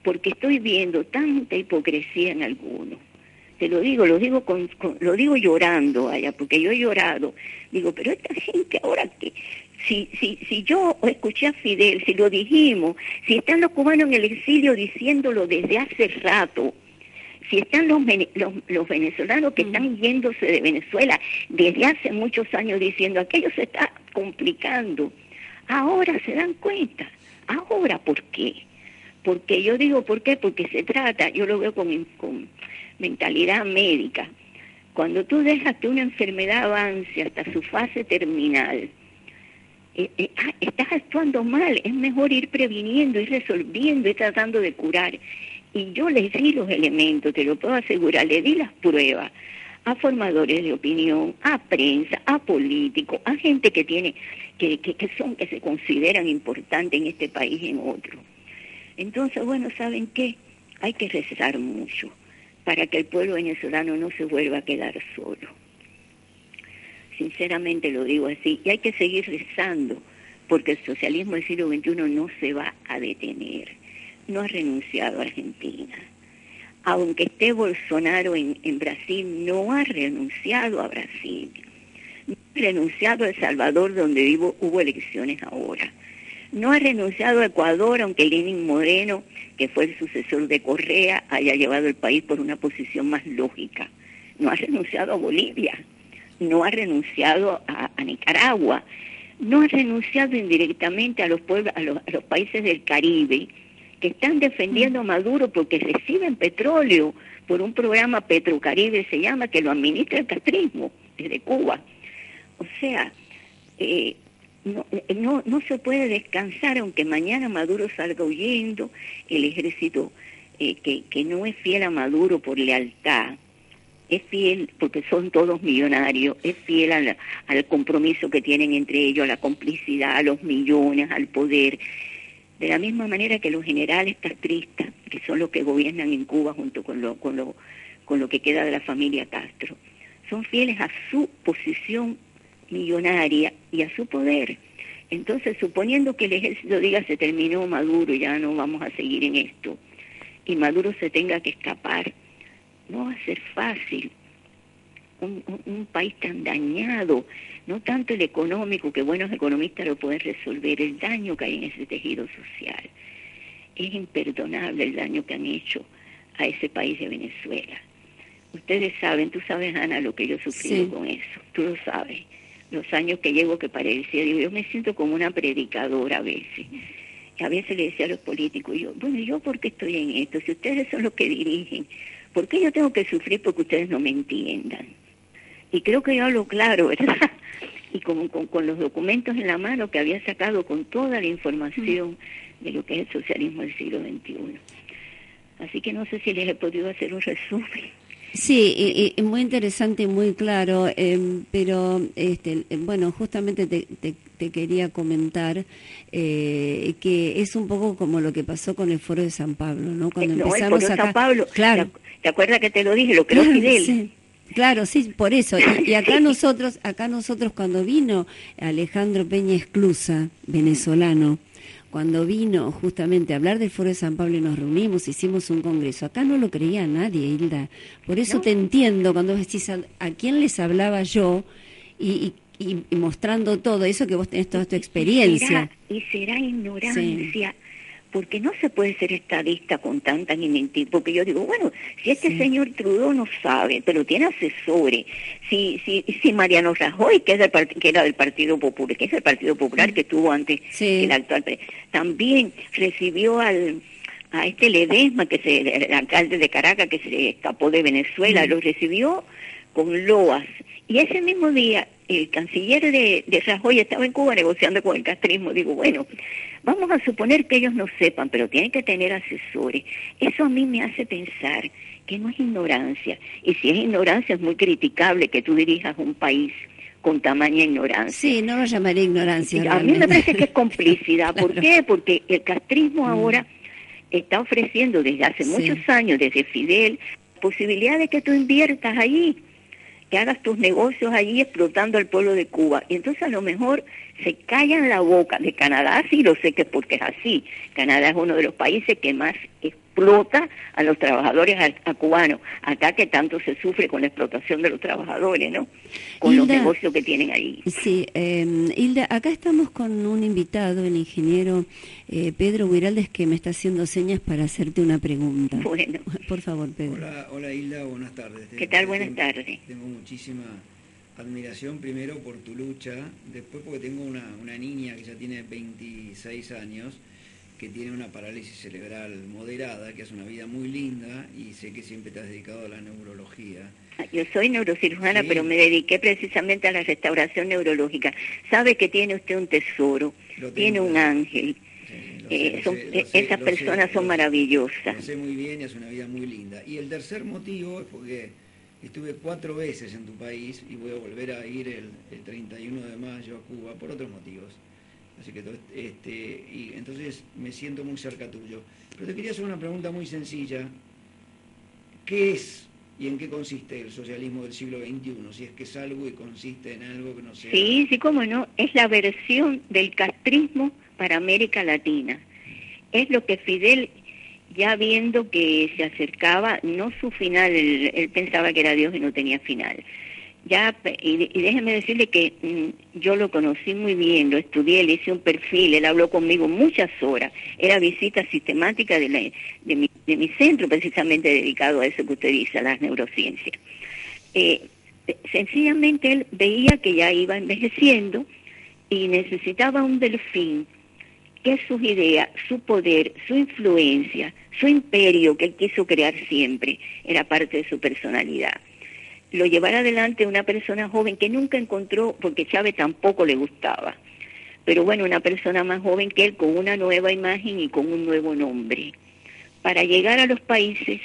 porque estoy viendo tanta hipocresía en algunos. Te lo digo, lo digo con, lo digo llorando allá, porque yo he llorado. Digo, pero esta gente ahora que si, si, si yo escuché a Fidel, si lo dijimos, si están los cubanos en el exilio diciéndolo desde hace rato, si están los, los, los venezolanos que están yéndose de Venezuela desde hace muchos años diciendo aquello se está complicando, ahora se dan cuenta. Ahora, ¿por qué? Porque yo digo, ¿por qué? Porque se trata, yo lo veo con, con mentalidad médica. Cuando tú dejas que una enfermedad avance hasta su fase terminal, eh, eh, ah, estás actuando mal, es mejor ir previniendo, ir resolviendo, ir tratando de curar. Y yo les di los elementos, te lo puedo asegurar, le di las pruebas a formadores de opinión, a prensa, a políticos, a gente que tiene, que, que, que son, que se consideran importantes en este país y en otro. Entonces, bueno, ¿saben qué? Hay que rezar mucho para que el pueblo venezolano no se vuelva a quedar solo. Sinceramente lo digo así, y hay que seguir rezando, porque el socialismo del siglo XXI no se va a detener, no ha renunciado a Argentina aunque esté Bolsonaro en, Brasil, no ha renunciado a Brasil, no ha renunciado a El Salvador, donde vivo, hubo elecciones ahora, no ha renunciado a Ecuador, aunque Lenin Moreno, que fue el sucesor de Correa, haya llevado el país por una posición más lógica, no ha renunciado a Bolivia, no ha renunciado a, Nicaragua, no ha renunciado indirectamente a los pueblos, a los países del Caribe, que están defendiendo a Maduro porque reciben petróleo por un programa Petrocaribe, se llama, que lo administra el castrismo desde Cuba. O sea, eh, no, no, no se puede descansar aunque mañana Maduro salga huyendo, el ejército eh, que, que no es fiel a Maduro por lealtad, es fiel porque son todos millonarios, es fiel al, al compromiso que tienen entre ellos, a la complicidad, a los millones, al poder, de la misma manera que los generales castristas, que son los que gobiernan en Cuba junto con lo, con lo, con lo que queda de la familia Castro, son fieles a su posición millonaria y a su poder. Entonces, suponiendo que el ejército diga se terminó Maduro, ya no vamos a seguir en esto, y Maduro se tenga que escapar, no va a ser fácil. un país tan dañado, no tanto el económico, que buenos economistas lo pueden resolver, el daño que hay en ese tejido social. Es imperdonable el daño que han hecho a ese país de Venezuela. Ustedes saben, tú sabes, Ana, lo que yo he sufrido con eso, tú lo sabes. Los años que llevo que parecía, digo, yo me siento como una predicadora a veces. a veces le decía a los políticos, yo, bueno, ¿yo por qué estoy en esto? Si ustedes son los que dirigen, ¿por qué yo tengo que sufrir porque ustedes no me entiendan? Y creo que yo hablo claro, ¿verdad? Y con, con, los documentos en la mano que había sacado con toda la información de lo que es el socialismo del siglo XXI. Así que no sé si les he podido hacer un resumen. Sí, y, muy interesante y muy claro, em, pero este, bueno, justamente te, te, quería comentar eh, que es un poco como lo que pasó con el Foro de San Pablo, ¿no? Cuando empezamos el Foro de San Pablo, claro. ¿te, acuerdas que te lo dije? Lo creo Fidel. Sí. Claro, sí, por eso. Y, acá nosotros, acá nosotros cuando vino Alejandro Peña Esclusa, venezolano, cuando vino justamente a hablar del Foro de San Pablo y nos reunimos, hicimos un congreso. Acá no lo creía nadie, Hilda. Por eso te entiendo cuando decís a, quién les hablaba yo y, mostrando todo eso que vos tenés toda tu experiencia. Y será, ignorancia porque no se puede ser estadista con tanta ni mentir, porque yo digo, bueno, si este señor Trudeau no sabe, pero tiene asesores, si si si Mariano Rajoy, que, es del que era del Partido Popular, que es el Partido Popular que tuvo antes el actual, también recibió al a este Ledesma, que es el, alcalde de Caracas, que se escapó de Venezuela, lo recibió con loas. Y ese mismo día, el canciller de, de Rajoy estaba en Cuba negociando con el castrismo. Digo, bueno, Vamos a suponer que ellos no sepan, pero tienen que tener asesores. Eso a mí me hace pensar que no es ignorancia. Y si es ignorancia, es muy criticable que tú dirijas un país con tamaña ignorancia. Sí, no lo llamaré ignorancia. A mí me parece que es complicidad. ¿Por qué? Porque el castrismo mm. ahora está ofreciendo desde hace muchos años, desde Fidel, posibilidad de que tú inviertas ahí, que hagas tus negocios allí explotando al pueblo de Cuba. Y entonces a lo mejor se callan la boca de Canadá, sí lo sé que porque es así. Canadá es uno de los países que más explota a los trabajadores a, cubanos. Acá que tanto se sufre con la explotación de los trabajadores, ¿no? Con los negocios que tienen ahí. Sí, eh, Hilda, acá estamos con un invitado, el ingeniero eh, Pedro Huiraldes, que me está haciendo señas para hacerte una pregunta. Bueno. Por favor, Pedro. Hola, hola Hilda, buenas tardes. ¿Qué tal? Buenas tardes. Tengo muchísima admiración primero por tu lucha, después porque tengo una, una niña que ya tiene 26 años, que tiene una parálisis cerebral moderada, que es una vida muy linda y sé que siempre te has dedicado a la neurología. Yo soy neurocirujana, pero me dediqué precisamente a la restauración neurológica. Sabe que tiene usted un tesoro, tiene un ángel. Eh, esas personas son maravillosas. Lo sé muy bien y es una vida muy linda. Y el tercer motivo es porque Estuve cuatro veces en tu país y voy a volver a ir el, el 31 de mayo a Cuba por otros motivos. Así que este, y entonces me siento muy cerca tuyo. Pero te quería hacer una pregunta muy sencilla. ¿Qué es y en qué consiste el socialismo del siglo XXI? Si es que es algo y consiste en algo que no sea... Sí, sí, cómo no. Es la versión del castrismo para América Latina. Es lo que Fidel, ya viendo que se acercaba, no su final, él pensaba que era Dios y no tenía final ya y, déjeme decirle que mm, yo lo conocí muy bien, lo estudié, le hice un perfil, él habló conmigo muchas horas, era visita sistemática de, de, mi, de mi centro precisamente dedicado a eso que usted dice, a las neurociencias. Eh, sencillamente él veía que ya iba envejeciendo y necesitaba un delfín que sus ideas, su poder, su influencia, su imperio que él quiso crear siempre, era parte de su personalidad lo llevara adelante una persona joven que nunca encontró, porque Chávez tampoco le gustaba, pero bueno, una persona más joven que él con una nueva imagen y con un nuevo nombre, para llegar a los países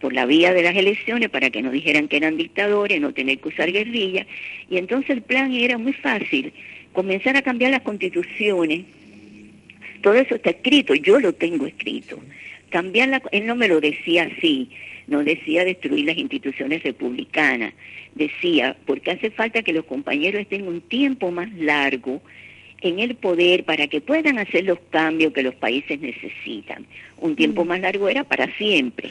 por la vía de las elecciones, para que no dijeran que eran dictadores, no tener que usar guerrilla, y entonces el plan era muy fácil, comenzar a cambiar las constituciones, todo eso está escrito, yo lo tengo escrito, cambiar él no me lo decía así, no decía destruir las instituciones republicanas, decía, porque hace falta que los compañeros estén un tiempo más largo en el poder para que puedan hacer los cambios que los países necesitan. Un tiempo mm. más largo era para siempre.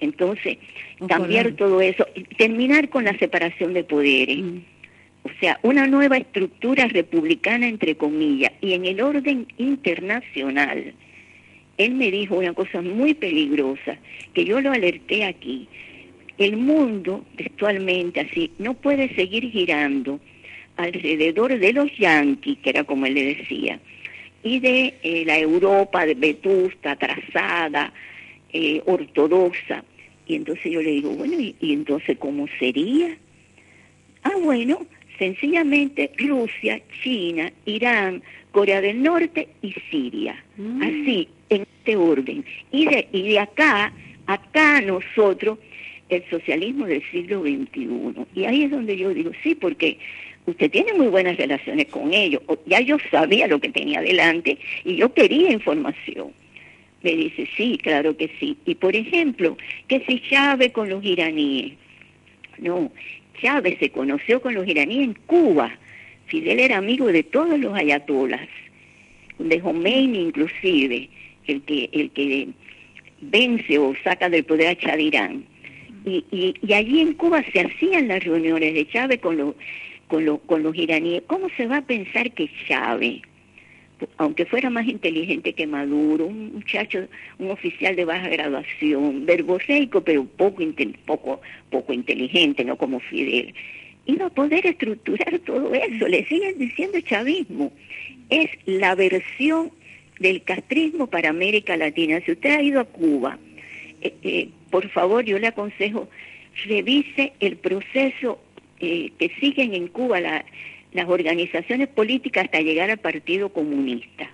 Entonces, cambiar todo eso, terminar con la separación de poderes. Mm. O sea, una nueva estructura republicana, entre comillas, y en el orden internacional él me dijo una cosa muy peligrosa, que yo lo alerté aquí. El mundo, textualmente así, no puede seguir girando alrededor de los yanquis, que era como él le decía, y de eh, la Europa vetusta, atrasada, eh, ortodoxa. Y entonces yo le digo, bueno, ¿y, ¿y entonces cómo sería? Ah, bueno, sencillamente Rusia, China, Irán, Corea del Norte y Siria. Mm. Así, en este orden. Y de, y de acá, acá nosotros, el socialismo del siglo XXI. Y ahí es donde yo digo, sí, porque usted tiene muy buenas relaciones con ellos. Ya yo sabía lo que tenía delante y yo quería información. Me dice, sí, claro que sí. Y por ejemplo, que si Chávez con los iraníes. No, Chávez se conoció con los iraníes en Cuba. Fidel era amigo de todos los ayatolas, de Khomeini inclusive el que, el que vence o saca del poder a Chadirán. Y, y, allí en Cuba se hacían las reuniones de Chávez con, los con, con los iraníes. ¿Cómo se va a pensar que Chávez, aunque fuera más inteligente que Maduro, un muchacho, un oficial de baja graduación, verboseico, pero poco, poco, poco inteligente, no como Fidel, iba a poder estructurar todo eso? Le siguen diciendo chavismo. Es la versión del castrismo para América Latina. Si usted ha ido a Cuba, eh, eh, por favor yo le aconsejo, revise el proceso eh, que siguen en Cuba las organizaciones políticas hasta llegar al Partido Comunista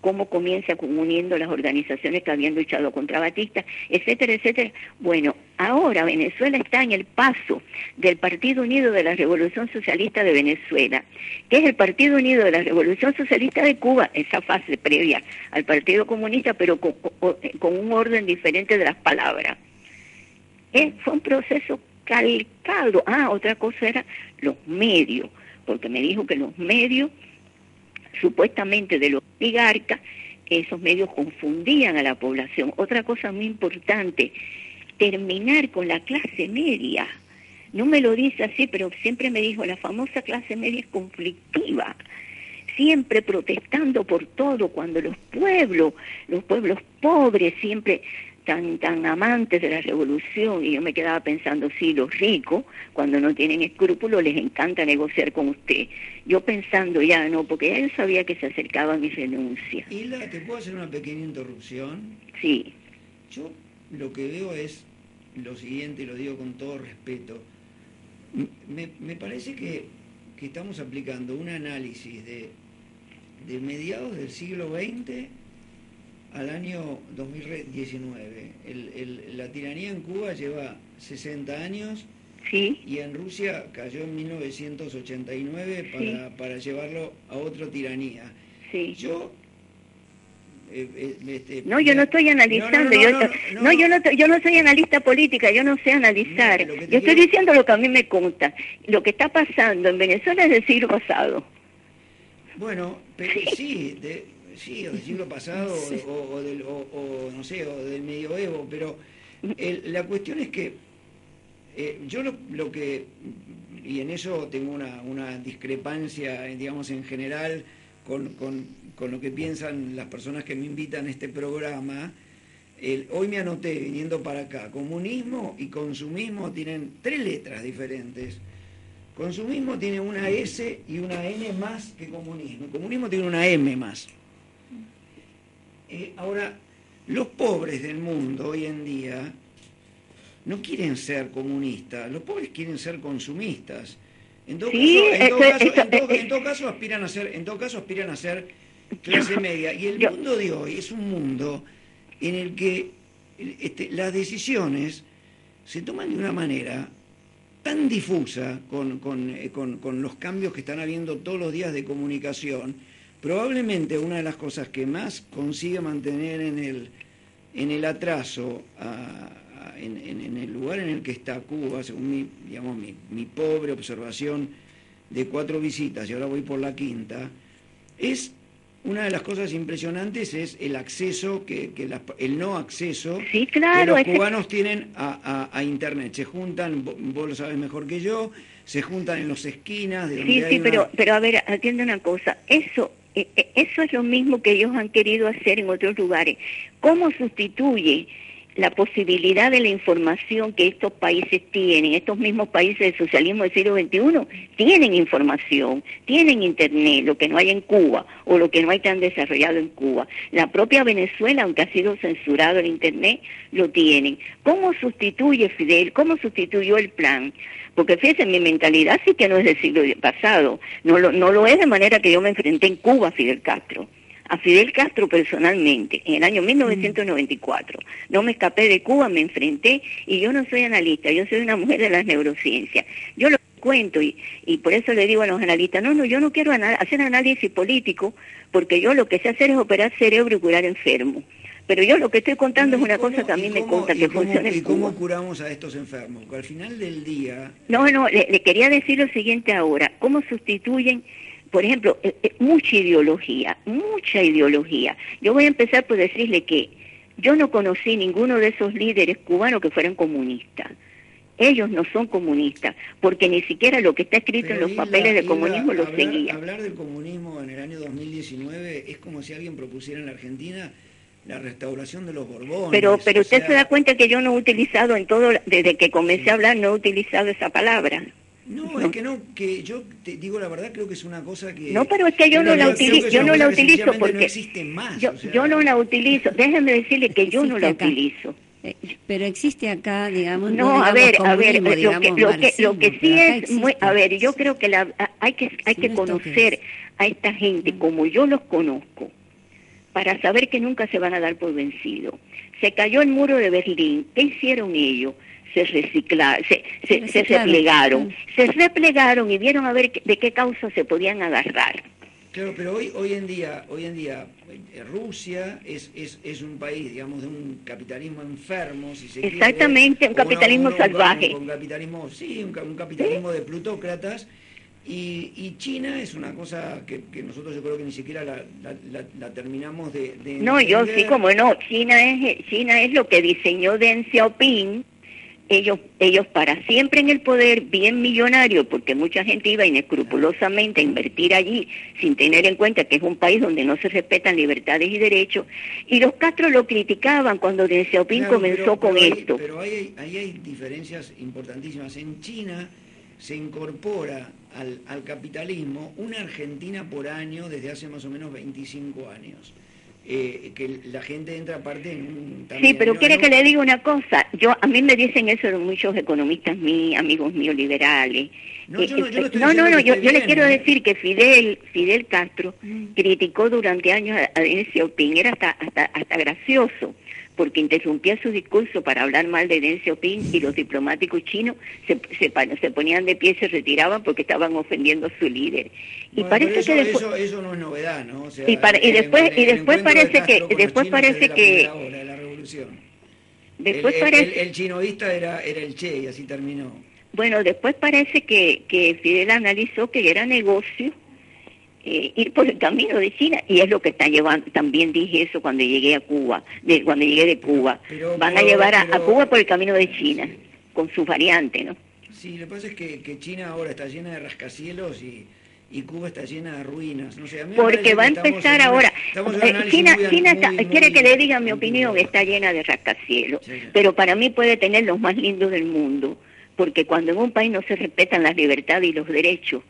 cómo comienza uniendo las organizaciones que habían luchado contra Batista, etcétera, etcétera. Bueno, ahora Venezuela está en el paso del Partido Unido de la Revolución Socialista de Venezuela, que es el Partido Unido de la Revolución Socialista de Cuba, esa fase previa al Partido Comunista, pero con, un orden diferente de las palabras. fue un proceso calcado. Ah, otra cosa era los medios, porque me dijo que los medios supuestamente de los oligarcas, esos medios confundían a la población. Otra cosa muy importante, terminar con la clase media. No me lo dice así, pero siempre me dijo, la famosa clase media es conflictiva, siempre protestando por todo, cuando los pueblos, los pueblos pobres siempre tan, tan amantes de la revolución y yo me quedaba pensando, sí, los ricos, cuando no tienen escrúpulos, les encanta negociar con usted. Yo pensando ya, no, porque ya yo sabía que se acercaba mi renuncia. Hilda, ¿te puedo hacer una pequeña interrupción? Sí. Yo lo que veo es lo siguiente, y lo digo con todo respeto. Me, me parece que, que estamos aplicando un análisis de, de mediados del siglo XX al año 2019. El, la tiranía en Cuba lleva 60 años Sí. y en Rusia cayó en 1989 para, para llevarlo a otra tiranía. Sí. Yo... eh, eh, este, No, yo no estoy analizando. No, no, yo, no, yo no, yo no soy analista política, yo no sé analizar. Yo estoy quiero- diciendo lo que a mí me consta. Lo que está pasando en Venezuela es del siglo pasado. Bueno, pero sí, de, sí, o del siglo pasado o, o del, o- o, no sé, o del medioevo, pero el- la cuestión es que eh, yo lo, lo que, y en eso tengo una, una discrepancia, digamos, en general con, con- con lo que piensan las personas que me invitan a este programa, el- hoy me anoté viniendo para acá, comunismo y consumismo tienen tres letras diferentes. Consumismo tiene una S y una N más que comunismo. El comunismo tiene una M más. Eh, ahora, los pobres del mundo hoy en día no quieren ser comunistas, los pobres quieren ser consumistas. En todo, Sí, caso, en todo eso- caso- eso- en todo- en todo caso aspiran a ser, en todo caso aspiran a ser clase media. Y el Yo- mundo de hoy es un mundo en el que este, las decisiones se toman de una manera tan difusa con, con, eh, con- con los cambios que están habiendo todos los días de comunicación, probablemente una de las cosas que más consigue mantener en el, en el atraso, a- a- en, en- en el lugar en el que está Cuba, según mi, digamos, mi, mi pobre observación de cuatro visitas, y ahora voy por la quinta, es una de las cosas impresionantes es el acceso, que, que las- el no acceso Sí, claro, que los cubanos tienen a, a- a Internet. Se juntan, vo- vos lo sabes mejor que yo, se juntan en las esquinas de donde Sí, hay sí, una- pero, pero a ver, atiende una cosa. Eso, eso es lo mismo que ellos han querido hacer en otros lugares. ¿Cómo sustituye la posibilidad de la información que estos países tienen, estos mismos países del socialismo del siglo XXI, tienen información, tienen Internet, lo que no hay en Cuba o lo que no hay tan desarrollado en Cuba. La propia Venezuela, aunque ha sido censurado el Internet, lo tienen. ¿Cómo sustituye Fidel? ¿Cómo sustituyó el plan? Porque fíjense, mi mentalidad sí que no es del siglo pasado, no lo, no lo es de manera que yo me enfrenté en Cuba a Fidel Castro. A Fidel Castro personalmente, en el año 1994. No me escapé de Cuba, me enfrenté y yo no soy analista, yo soy una mujer de las neurociencias. Yo lo cuento y, y por eso le digo a los analistas, no, no, yo no quiero hacer análisis político porque yo lo que sé hacer es operar cerebro y curar enfermos. Pero yo lo que estoy contando es ¿Y una cómo- cosa que a mí me y que cómo- funciona ¿Y en cómo Cuba. curamos a estos enfermos? Porque al final del día... No, no, le, le quería decir lo siguiente ahora. ¿Cómo sustituyen, por ejemplo, eh, eh, mucha ideología, mucha ideología? Yo voy a empezar por decirle que yo no conocí ninguno de esos líderes cubanos que fueran comunistas. Ellos no son comunistas, porque ni siquiera lo que está escrito en los papeles de comunismo lo hablar, seguían. Hablar del comunismo en el año 2019 es como si alguien propusiera en la Argentina la restauración de los Borbones. Pero, pero usted sea, se da cuenta que yo no he utilizado en todo, desde que comencé a hablar, no he utilizado esa palabra. No, es que no, que yo te digo la verdad, creo que es una cosa que... No, pero es que yo no la utilizo, yo no la utilizo porque no existe más. yo, o sea, yo no la utilizo. Déjeme decirle que yo no la acá. utilizo. Eh, pero existe acá, digamos, No, no, a ver, a ver, lo que, lo que, lo que sí es muy, a ver, yo creo que la, hay que, hay Si que no, ¿esto qué conocer a esta gente como yo los conozco para saber que nunca se van a dar por vencidos. Se cayó el muro de Berlín, ¿qué hicieron ellos? Se reciclaron, se, se, replegaron, claro. se replegaron y vieron a ver de qué causa se podían agarrar. Claro, pero hoy, hoy en día, hoy en día eh, Rusia es, es, es un país, digamos, de un capitalismo enfermo, si se quiere, Exactamente, un una- capitalismo un- salvaje. Un, capitalismo, sí, un, ca- un capitalismo de plutócratas. Y, y China es una cosa que, que nosotros yo creo que ni siquiera la, la- la- la terminamos de, de No, yo sí, como no. China es, China es lo que diseñó Deng Xiaoping. Ellos, ellos para siempre en el poder, bien millonario, porque mucha gente iba inescrupulosamente a invertir allí sin tener en cuenta que es un país donde no se respetan libertades y derechos. Y los Castro lo criticaban cuando Deng Xiaoping Claro, comenzó pero- con esto. Pero ahí hay, ahí hay diferencias importantísimas. En China se incorpora al, al capitalismo una Argentina por año desde hace más o menos 25 años. Eh, que la gente entra aparte en un... Sí, pero quiere que le diga una cosa. Yo a mí me dicen eso muchos economistas míos, amigos míos liberales. No, yo no- yo no yo, esté yo le bien, quiero decir que Fidel, Fidel Castro criticó durante años a, a Deng Xiaoping, era hasta, hasta, hasta gracioso, porque interrumpía su discurso para hablar mal de Deng Xiaoping y los diplomáticos chinos se, se, se ponían de pie y se retiraban porque estaban ofendiendo a su líder. Y parece que después, eso, no es novedad, ¿no? O sea, y, y, después y después parece que después parece que la revolución. Después el, parece el, chinoísta era era el Che y así terminó. Bueno, después parece que, que Fidel analizó que era negocio eh, ir por el camino de China y es lo que está llevando. También dije eso cuando llegué a Cuba, de, cuando llegué de Cuba. Van a llevar a, Cuba por el camino de China, con su variante, ¿no? Sí, lo que pasa es que, que China ahora está llena de rascacielos y, y Cuba está llena de ruinas. No sé, a mí Porque va a empezar ahora. Eh, China, China quiere que le diga mi opinión, está llena de rascacielos, pero para mí puede tener los más lindos del mundo, porque cuando en un país no se respetan las libertades y los derechos,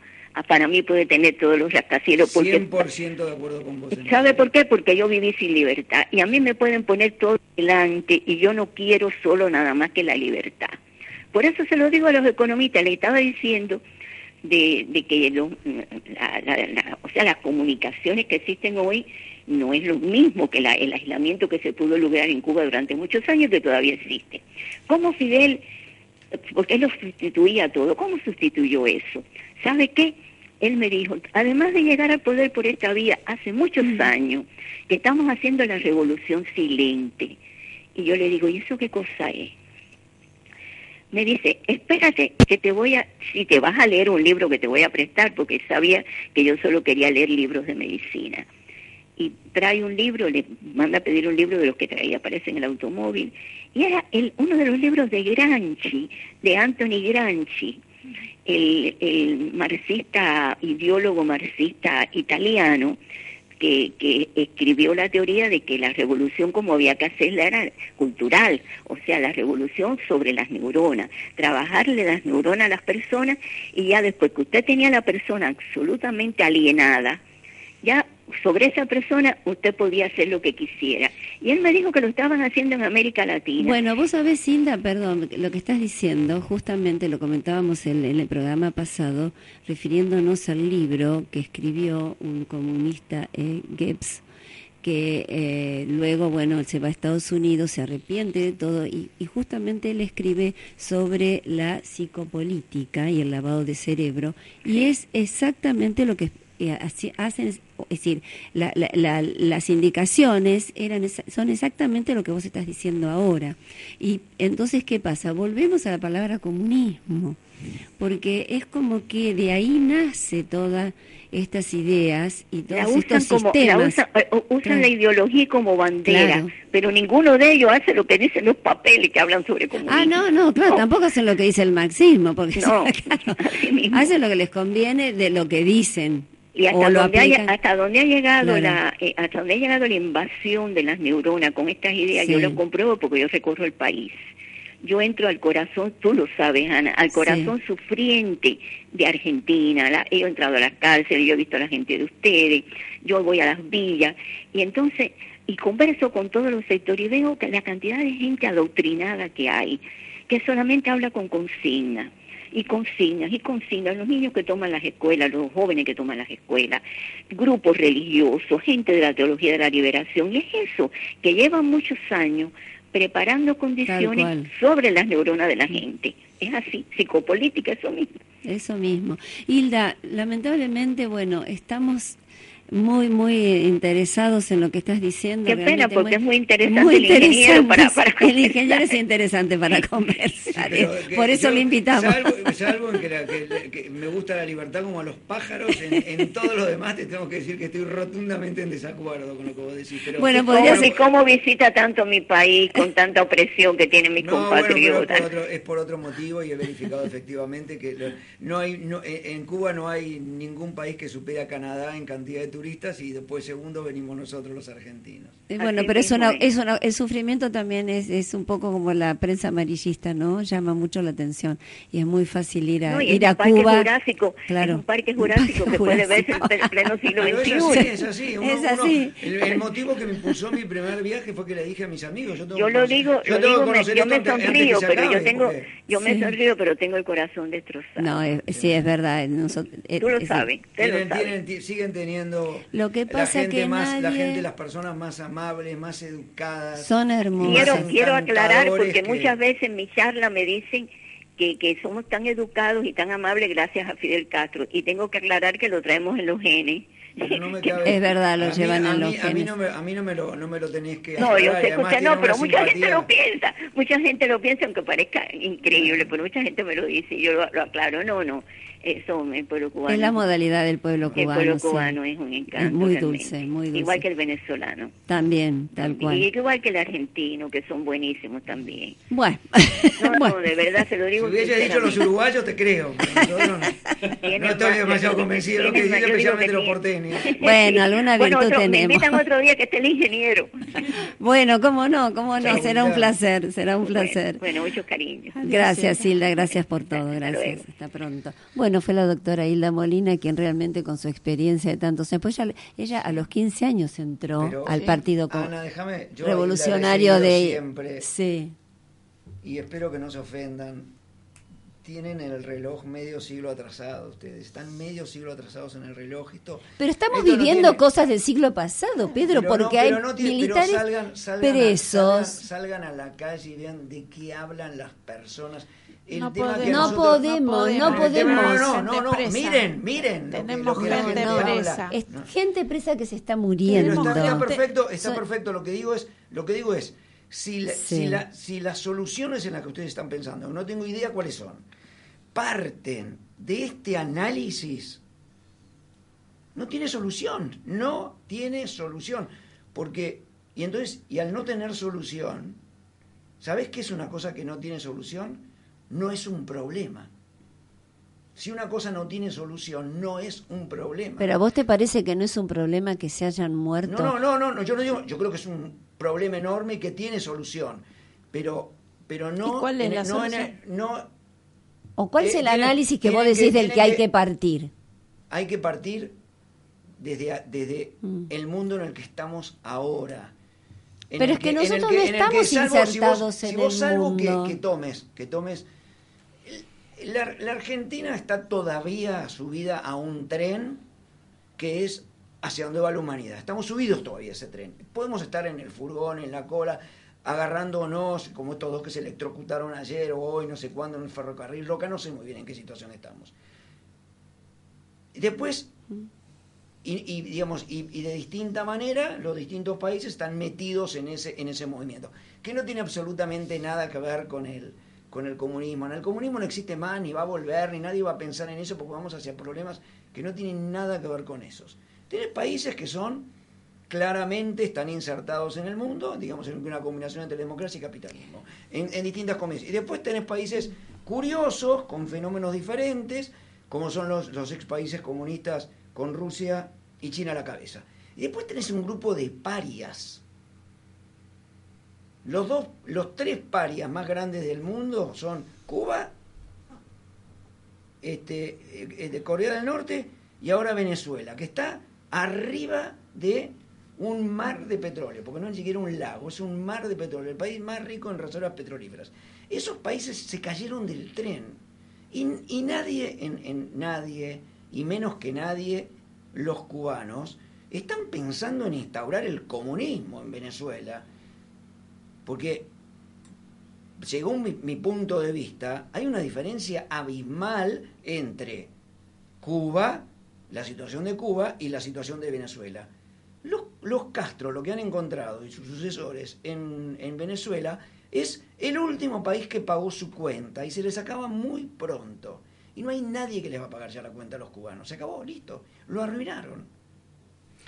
para mí puede tener todos los rascacielos. Porque, 100% de acuerdo con vos. ¿Sabe por qué? Porque yo viví sin libertad y a mí me pueden poner todo delante y yo no quiero solo nada más que la libertad. Por eso se lo digo a los economistas, les estaba diciendo de, de que lo, o sea, las comunicaciones que existen hoy no es lo mismo que el aislamiento que se pudo lograr en Cuba durante muchos años que todavía existe. ¿Cómo Fidel, porque él lo sustituía todo, cómo sustituyó eso? ¿Sabe qué? Él me dijo, además de llegar al poder por esta vía hace muchos años, que estamos haciendo la revolución silente. Y yo le digo, ¿y eso qué cosa es? Me dice, espérate que te voy a, si te vas a leer un libro que te voy a prestar, porque sabía que yo solo quería leer libros de medicina. Y trae un libro, le manda a pedir un libro de los que traía, aparece en el automóvil. Y era el, uno de los libros de Granchi, de Anthony Granchi el, marxista, ideólogo marxista italiano, que, que, escribió la teoría de que la revolución como había que hacerla era cultural, o sea, la revolución sobre las neuronas, trabajarle las neuronas a las personas y ya después que usted tenía a la persona absolutamente alienada, ya sobre esa persona usted podía hacer lo que quisiera. Y él me dijo que lo estaban haciendo en América Latina. Bueno, vos sabés, Cinda, perdón, lo que estás diciendo, justamente lo comentábamos en, el programa pasado, refiriéndonos al libro que escribió un comunista, eh, Gibbs, que eh, luego, bueno, se va a Estados Unidos, se arrepiente de todo y, y, justamente él escribe sobre la psicopolítica y el lavado de cerebro y es exactamente lo que hacen, es decir, las indicaciones eran son exactamente lo que vos estás diciendo ahora. Y entonces, ¿qué pasa? Volvemos a la palabra comunismo, porque es como que de ahí nace toda estas ideas y todos estos sistemas. Eh, usan, la ideología como bandera, pero ninguno de ellos hace lo que dicen los papeles que hablan sobre comunismo. Ah, no, no, claro, tampoco hacen lo que dice el marxismo, porque no, hacen lo que les conviene de lo que dicen. Y hasta donde, hasta donde ha llegado la eh, hasta donde ha llegado la invasión de las neuronas con estas ideas, yo lo compruebo porque yo recorro el país. Yo entro al corazón, tú lo sabes, Ana, al corazón sufriente de Argentina. La, he entrado a las cárceles, yo he visto a la gente de ustedes, yo voy a las villas y entonces y converso con todos los sectores y veo que la cantidad de gente adoctrinada que hay, que solamente habla con consigna y consignas y consignas, los niños que toman las escuelas, los jóvenes que toman las escuelas, grupos religiosos, gente de la teología de la liberación, y es eso, que llevan muchos años preparando condiciones sobre las neuronas de la gente. Es así, psicopolítica, eso mismo. Eso mismo. Hilda, lamentablemente, bueno, estamos muy, muy interesados en lo que estás diciendo. Qué pena, porque es muy interesante el ingeniero para, para El ingeniero es interesante para conversar. Por eso lo invitamos. Salvo, en que, me gusta la libertad como a los pájaros, en, todo lo demás te tengo que decir que estoy rotundamente en desacuerdo con lo que vos decís. Pero bueno, podría ser... ¿Cómo visita tanto mi país con tanta opresión que tienen mis compatriotas? es, por otro, es por otro motivo y he verificado efectivamente que no hay no, en Cuba no hay ningún país que supere a Canadá en cantidad de turistas y después segundo venimos nosotros los argentinos. bueno, pero eso no, eso el sufrimiento también es, es un poco como la prensa amarillista, ¿no? Llama mucho la atención y es muy fácil ir a, ir a Cuba. Jurásico, claro. Es un parque jurásico que puede verse en pleno siglo XXI. Es así, es así. el, motivo que me impulsó mi primer viaje fue que le dije a mis amigos. Yo, yo lo digo, yo, lo digo yo me sonrío, pero yo tengo, yo me sonrío, pero tengo el corazón destrozado. No, sí, es verdad. Nosotros, Tú lo sabes, siguen teniendo Lo que la pasa gente que más, la nadie- gente, las personas más amables, más educadas. Son hermosos. Quiero, quiero aclarar porque que- muchas veces en mi charla me dicen que, que somos tan educados y tan amables gracias a Fidel Castro y tengo que aclarar que lo traemos en los genes. No me cabe- Es verdad, lo a mí- llevan a en mí- los A mí genes. no me, a mí no me, lo, no me lo tenés que No, yo aclarar, y sé no, pero mucha gente lo piensa, mucha gente lo piensa aunque parezca increíble, pero mucha gente me lo dice y yo lo, lo aclaro, no, no, eso el pueblo cubano. Es la modalidad del pueblo El cubano. pueblo sí. cubano es un encanto. Es muy realmente. dulce, muy dulce. Igual que el venezolano. También, tal cual. Y igual que el argentino, que son buenísimos también. Bueno, No, bueno. no, de verdad se lo Si digo. hubiese dicho los uruguayos, te creo. nosotros no, no estoy demasiado convencido de lo que digo especialmente que los porteños. Bueno, alguna Bueno, virtud otro- Me tenemos. invitan otro día que esté el ingeniero. Bueno, cómo no, cómo no, Chau, será un placer, será un placer. Bueno, muchos cariños. Gracias, Hilda, gracias por todo, Hasta gracias. luego. Hasta pronto. Bueno, fue la doctora Hilda Molina quien realmente con su experiencia de tantos años, pues ella, ella a los 15 años entró Pero- al Sí. partido co- Ana, déjame, yo revolucionario de... siempre. Sí, y espero que no se ofendan. Tienen el reloj medio siglo atrasado ustedes, están medio siglo atrasados en el reloj. Esto, pero estamos esto no viviendo tiene- cosas del siglo pasado, Pedro, pero no- porque hay pero no tiene- pero militares salgan- salgan a- presos. salgan, salgan a la calle y vean de qué hablan las personas. El No tema que podemos. No nosotros- podemos, no El tema- podemos. No, no, no, no, miren, miren. lo que- Tenemos lo que la gente habla. presa. Es No. gente presa que se está Pero muriendo. está, está Gente- perfecto, está Son- perfecto. Lo que digo es, lo que digo es, si, la- Sí. si, la- si las soluciones en las que ustedes están pensando, no tengo idea cuáles son, parten de este análisis, no tiene solución, no tiene solución, porque y entonces y al no tener solución, ¿sabes qué es una cosa que no tiene solución? No es un problema. Si una cosa no tiene solución, no es un problema. Pero a vos te parece que no es un problema que se hayan muerto. No, no, no, no, no, yo no digo, yo creo que es un problema enorme que tiene solución, pero, pero no, ¿Y cuál es en- la no, en- ¿O cuál es Eh, el análisis que vos que- decís del que hay que- partir? hay que partir desde, desde Mm. el mundo en el que estamos ahora. En Pero es que en nosotros que- no en estamos salvo- si vos- insertados si en vos el salvo que- mundo. Que, tomes, que tomes, la Argentina está todavía subida a un tren que es hacia donde va la humanidad. Estamos subidos todavía ese tren. Podemos estar en el furgón, en la cola, agarrándonos, como estos dos que se electrocutaron ayer o hoy, no sé cuándo, en el ferrocarril Roca, no sé muy bien en qué situación estamos. Después, y, digamos, y, y de distinta manera, los distintos países están metidos en ese, en ese movimiento, que no tiene absolutamente nada que ver con el, con el comunismo. En el comunismo no existe más, ni va a volver, ni nadie va a pensar en eso, porque vamos hacia problemas que no tienen nada que ver con esos. Tienes países que son claramente están insertados en el mundo, digamos, en una combinación entre democracia y capitalismo, en, distintas comisiones. Y después tenés países curiosos, con fenómenos diferentes, como son los, ex países comunistas con Rusia y China a la cabeza. Y después tenés un grupo de parias. Los, dos, los tres parias más grandes del mundo son Cuba, este, eh, de Corea del Norte y ahora Venezuela, que está arriba de un mar de petróleo, porque no es ni siquiera un lago, es un mar de petróleo, el país más rico en reservas petrolíferas. Esos países se cayeron del tren y, nadie, en, en nadie, y menos que nadie, los cubanos, están pensando en instaurar el comunismo en Venezuela, porque según mi, mi punto de vista, hay una diferencia abismal entre Cuba, la situación de Cuba y la situación de Venezuela. Los, los Castro, lo que han encontrado y sus sucesores en, en Venezuela, es el último país que pagó su cuenta y se les acaba muy pronto. Y no hay nadie que les va a pagar ya la cuenta a los cubanos. Se acabó, listo. Lo arruinaron.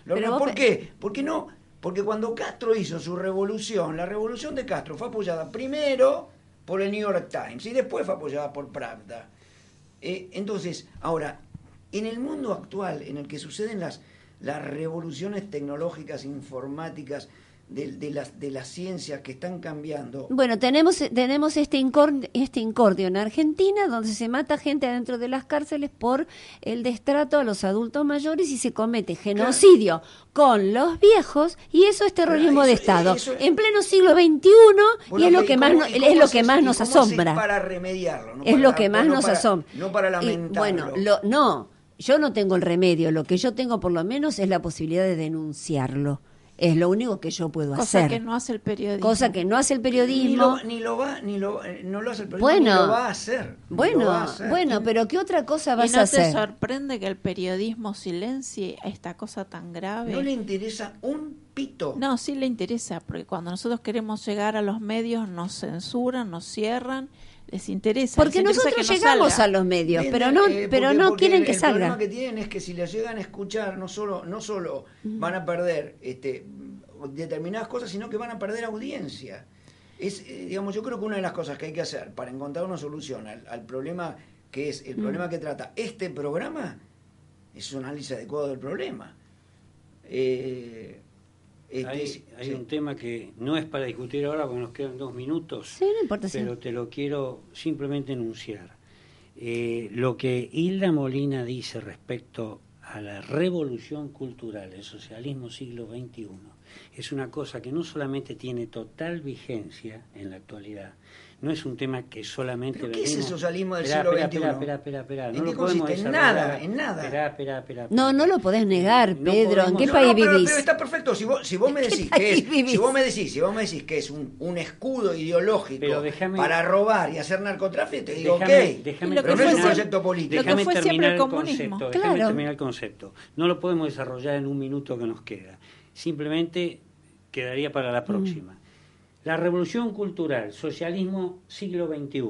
Lo arruinaron. ¿Por qué? Porque no, porque cuando Castro hizo su revolución, la revolución de Castro fue apoyada primero por el New York Times y después fue apoyada por Pravda. Eh, entonces, ahora, en el mundo actual en el que suceden las, las revoluciones tecnológicas, informáticas, de, de las, de las ciencias que están cambiando, Bueno, tenemos, tenemos este, este incordio en Argentina donde se mata gente adentro de las cárceles por el destrato a los adultos mayores y se comete genocidio con los viejos y eso es terrorismo de Estado. eso- en pleno siglo XXI Bueno, y es lo ¿y que más, no- y es lo que más y nos asombra. para remediarlo? no es para- lo que más no nos asombra. No para Y, lamentarlo. bueno, lo, no. Yo no tengo el remedio, lo que yo tengo por lo menos es la posibilidad de denunciarlo. Es lo único que yo puedo Cosa hacer. que no hace el periodismo. Cosa que no hace el Ni periodismo. lo, ni lo va, ni lo, eh, no lo hace el periodismo, Bueno. ni lo va a hacer. ni Bueno, a hacer. bueno, pero ¿qué otra cosa ¿Y vas no a te hacer? sorprende que el periodismo silencie esta cosa tan grave? No le interesa un pito. No, sí le interesa, porque cuando nosotros queremos llegar a los medios nos censuran, nos cierran, les interesa. Porque les interesa nosotros no llegamos salga. a los medios, Vende, pero no, eh, pero no quieren el, que el salga. problema que tienen es que si les llegan a escuchar, no solo, no solo van a perder este, determinadas cosas, sino que van a perder audiencia. Es, eh, digamos, yo creo que una de las cosas que hay que hacer para encontrar una solución al, al problema que es el problema que trata este programa es un análisis adecuado del problema. Eh, este, Hay, hay sí. un tema que no es para discutir ahora porque nos quedan dos minutos, Sí, no importa, sí. pero te lo quiero simplemente enunciar. Eh, lo que Hilda Molina dice respecto a la revolución cultural, el socialismo siglo XXI, es una cosa que no solamente tiene total vigencia en la actualidad, no es un tema que solamente... ¿Pero qué es el venimos- socialismo del siglo XXI? Espera, espera, espera, ¿En no lo podemos consiste? En nada, en nada. Esperá, esperá, esperá, No, no lo podés negar, No Pedro. ¿En podemos- qué No, país no, pero, vivís? pero está perfecto. Si vos, si vos me ¿En decís que es, si vos me decís, si vos me decís que es un, un escudo ideológico Pero déjame- para robar y hacer narcotráfico, te digo, Déjame- ok. déjame Lo pero no es un proyecto político. Déjame terminar el comunismo. concepto. Claro. terminar el concepto. No lo podemos desarrollar en un minuto que nos queda. Simplemente quedaría para Mm. la próxima. La revolución cultural, socialismo siglo XXI.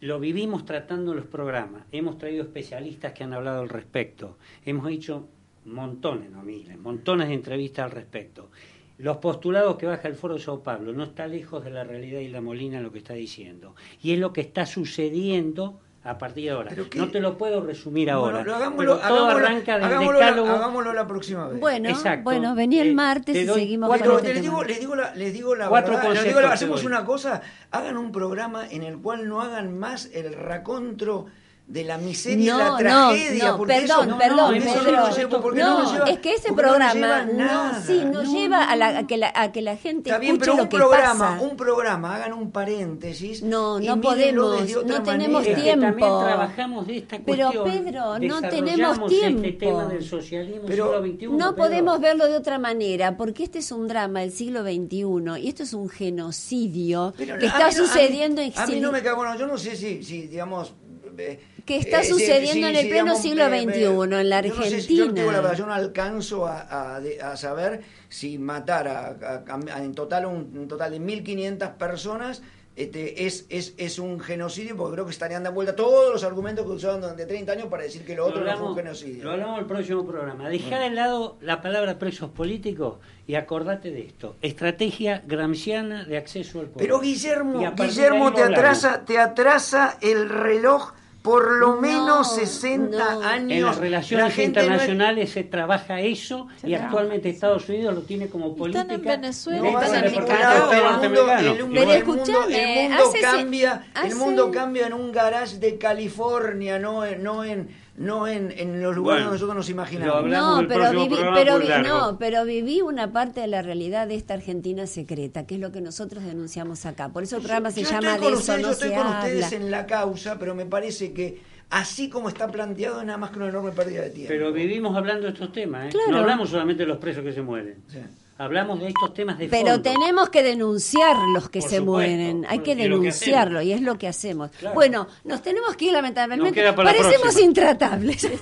Lo vivimos tratando en los programas. Hemos traído especialistas que han hablado al respecto. Hemos hecho montones, no miles, montones de entrevistas al respecto. Los postulados que baja el Foro de Sao Paulo no está lejos de la realidad y la Molina lo que está diciendo. Y es lo que está sucediendo a partir de ahora. No te lo puedo resumir ahora. Bueno, lo hagámoslo, pero todo hagámoslo- arranca del hagámoslo decálogo. hagámoslo la próxima vez. Bueno, Exacto. bueno, venía el Eh, martes te y seguimos cuatro- con este les digo, les digo la, les digo la Cuatro verdad, les digo la- hacemos una cosa, hagan un programa en el cual no hagan más el racontro de la miseria y No, la no, tragedia. no, porque perdón, eso, no, perdón, no, Pedro. no no, no, es que ese no programa, no, nada. sí, nos lleva a, la, a que la, a que la gente Está bien, escuche pero lo un que programa, pasa. un programa, hagan un paréntesis. No, y no podemos, no tenemos manera. Es que también tiempo. trabajamos de esta Pero, cuestión. Pedro, no tenemos desarrollamos Este tiempo. tema del socialismo Pero siglo XXI, No Pedro. podemos verlo de otra manera, porque este es un drama del siglo XXI y esto es un genocidio Pero que está mí no- a mí- sucediendo en A mí no me cae, bueno, yo no sé si, si digamos... eh, Que está eh, si- sucediendo en el pleno digamos, siglo eh, XXI en la yo no sé si- yo, Argentina. la verdad, yo no alcanzo a, a- de- a saber si matar a, a- a- en total un, un total de 1.500 personas este, es, es, es un genocidio, porque creo que estarían dando vuelta todos los argumentos que usaban durante 30 años para decir que lo otro lo no hablamos, fue un genocidio. Lo hablamos en el próximo programa. Dejá de lado la palabra presos políticos y acordate de esto. Estrategia gramsciana de acceso al poder. Pero Guillermo, de Guillermo te hablamos. atrasa, te atrasa el reloj por lo No, menos 60 no. años. En las La relaciones no es- internacionales se trabaja eso Se y trabaja, actualmente Estados Unidos lo tiene como política. Están en Venezuela, No están en Estado el mundo, norteamericano. el, Pero el mundo, el mundo hace- cambia, el hace- mundo cambia en un garage de California, no en, no en, no en, en los lugares Bueno, donde nosotros nos imaginamos. No, pero viví, programa pero, por vi- largo. no, pero viví una parte de la realidad de esta Argentina secreta, que es lo que nosotros denunciamos acá. Por eso el programa se yo llama estoy con De eso ustedes, yo no estoy se con habla. ustedes en la causa, pero me parece que así como está planteado es nada más que una enorme pérdida de tiempo. Pero vivimos hablando de estos temas, ¿eh? Claro. No hablamos solamente de los presos que se mueren. Sí. Hablamos de estos temas de Pero fondo. tenemos que denunciar los que Por se supuesto, mueren. Hay que y que denunciarlo hacemos. y es lo que hacemos. Claro. Bueno, nos tenemos que ir lamentablemente. Nos queda para la Parecemos próxima. intratables.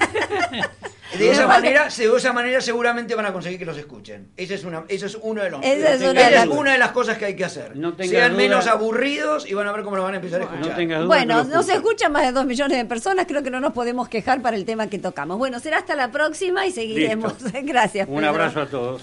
De esa manera, de esa manera seguramente van a conseguir que los escuchen. Ese es una, eso es uno de los. Esa es una esa de es las- una de las cosas que hay que hacer. No Sean duda. menos aburridos y van a ver cómo los van a empezar a escuchar. No tengas duda Bueno, que lo nos escuchan. escuchan más de dos millones de personas. Creo que no nos podemos quejar para el tema que tocamos. Bueno, será hasta la próxima y seguiremos. Listo. Gracias. Un Pedro. abrazo a todos.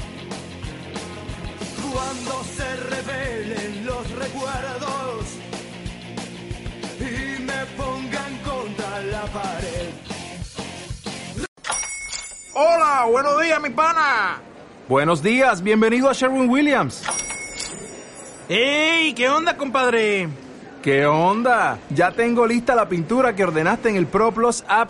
cuando se revelen los recuerdos y me pongan contra la pared. Hola, buenos días, mi pana. Buenos días, bienvenido a Sherwin Williams. ¡Ey! ¿Qué onda, compadre? ¿Qué onda? Ya tengo lista la pintura que ordenaste en el ProPlus app.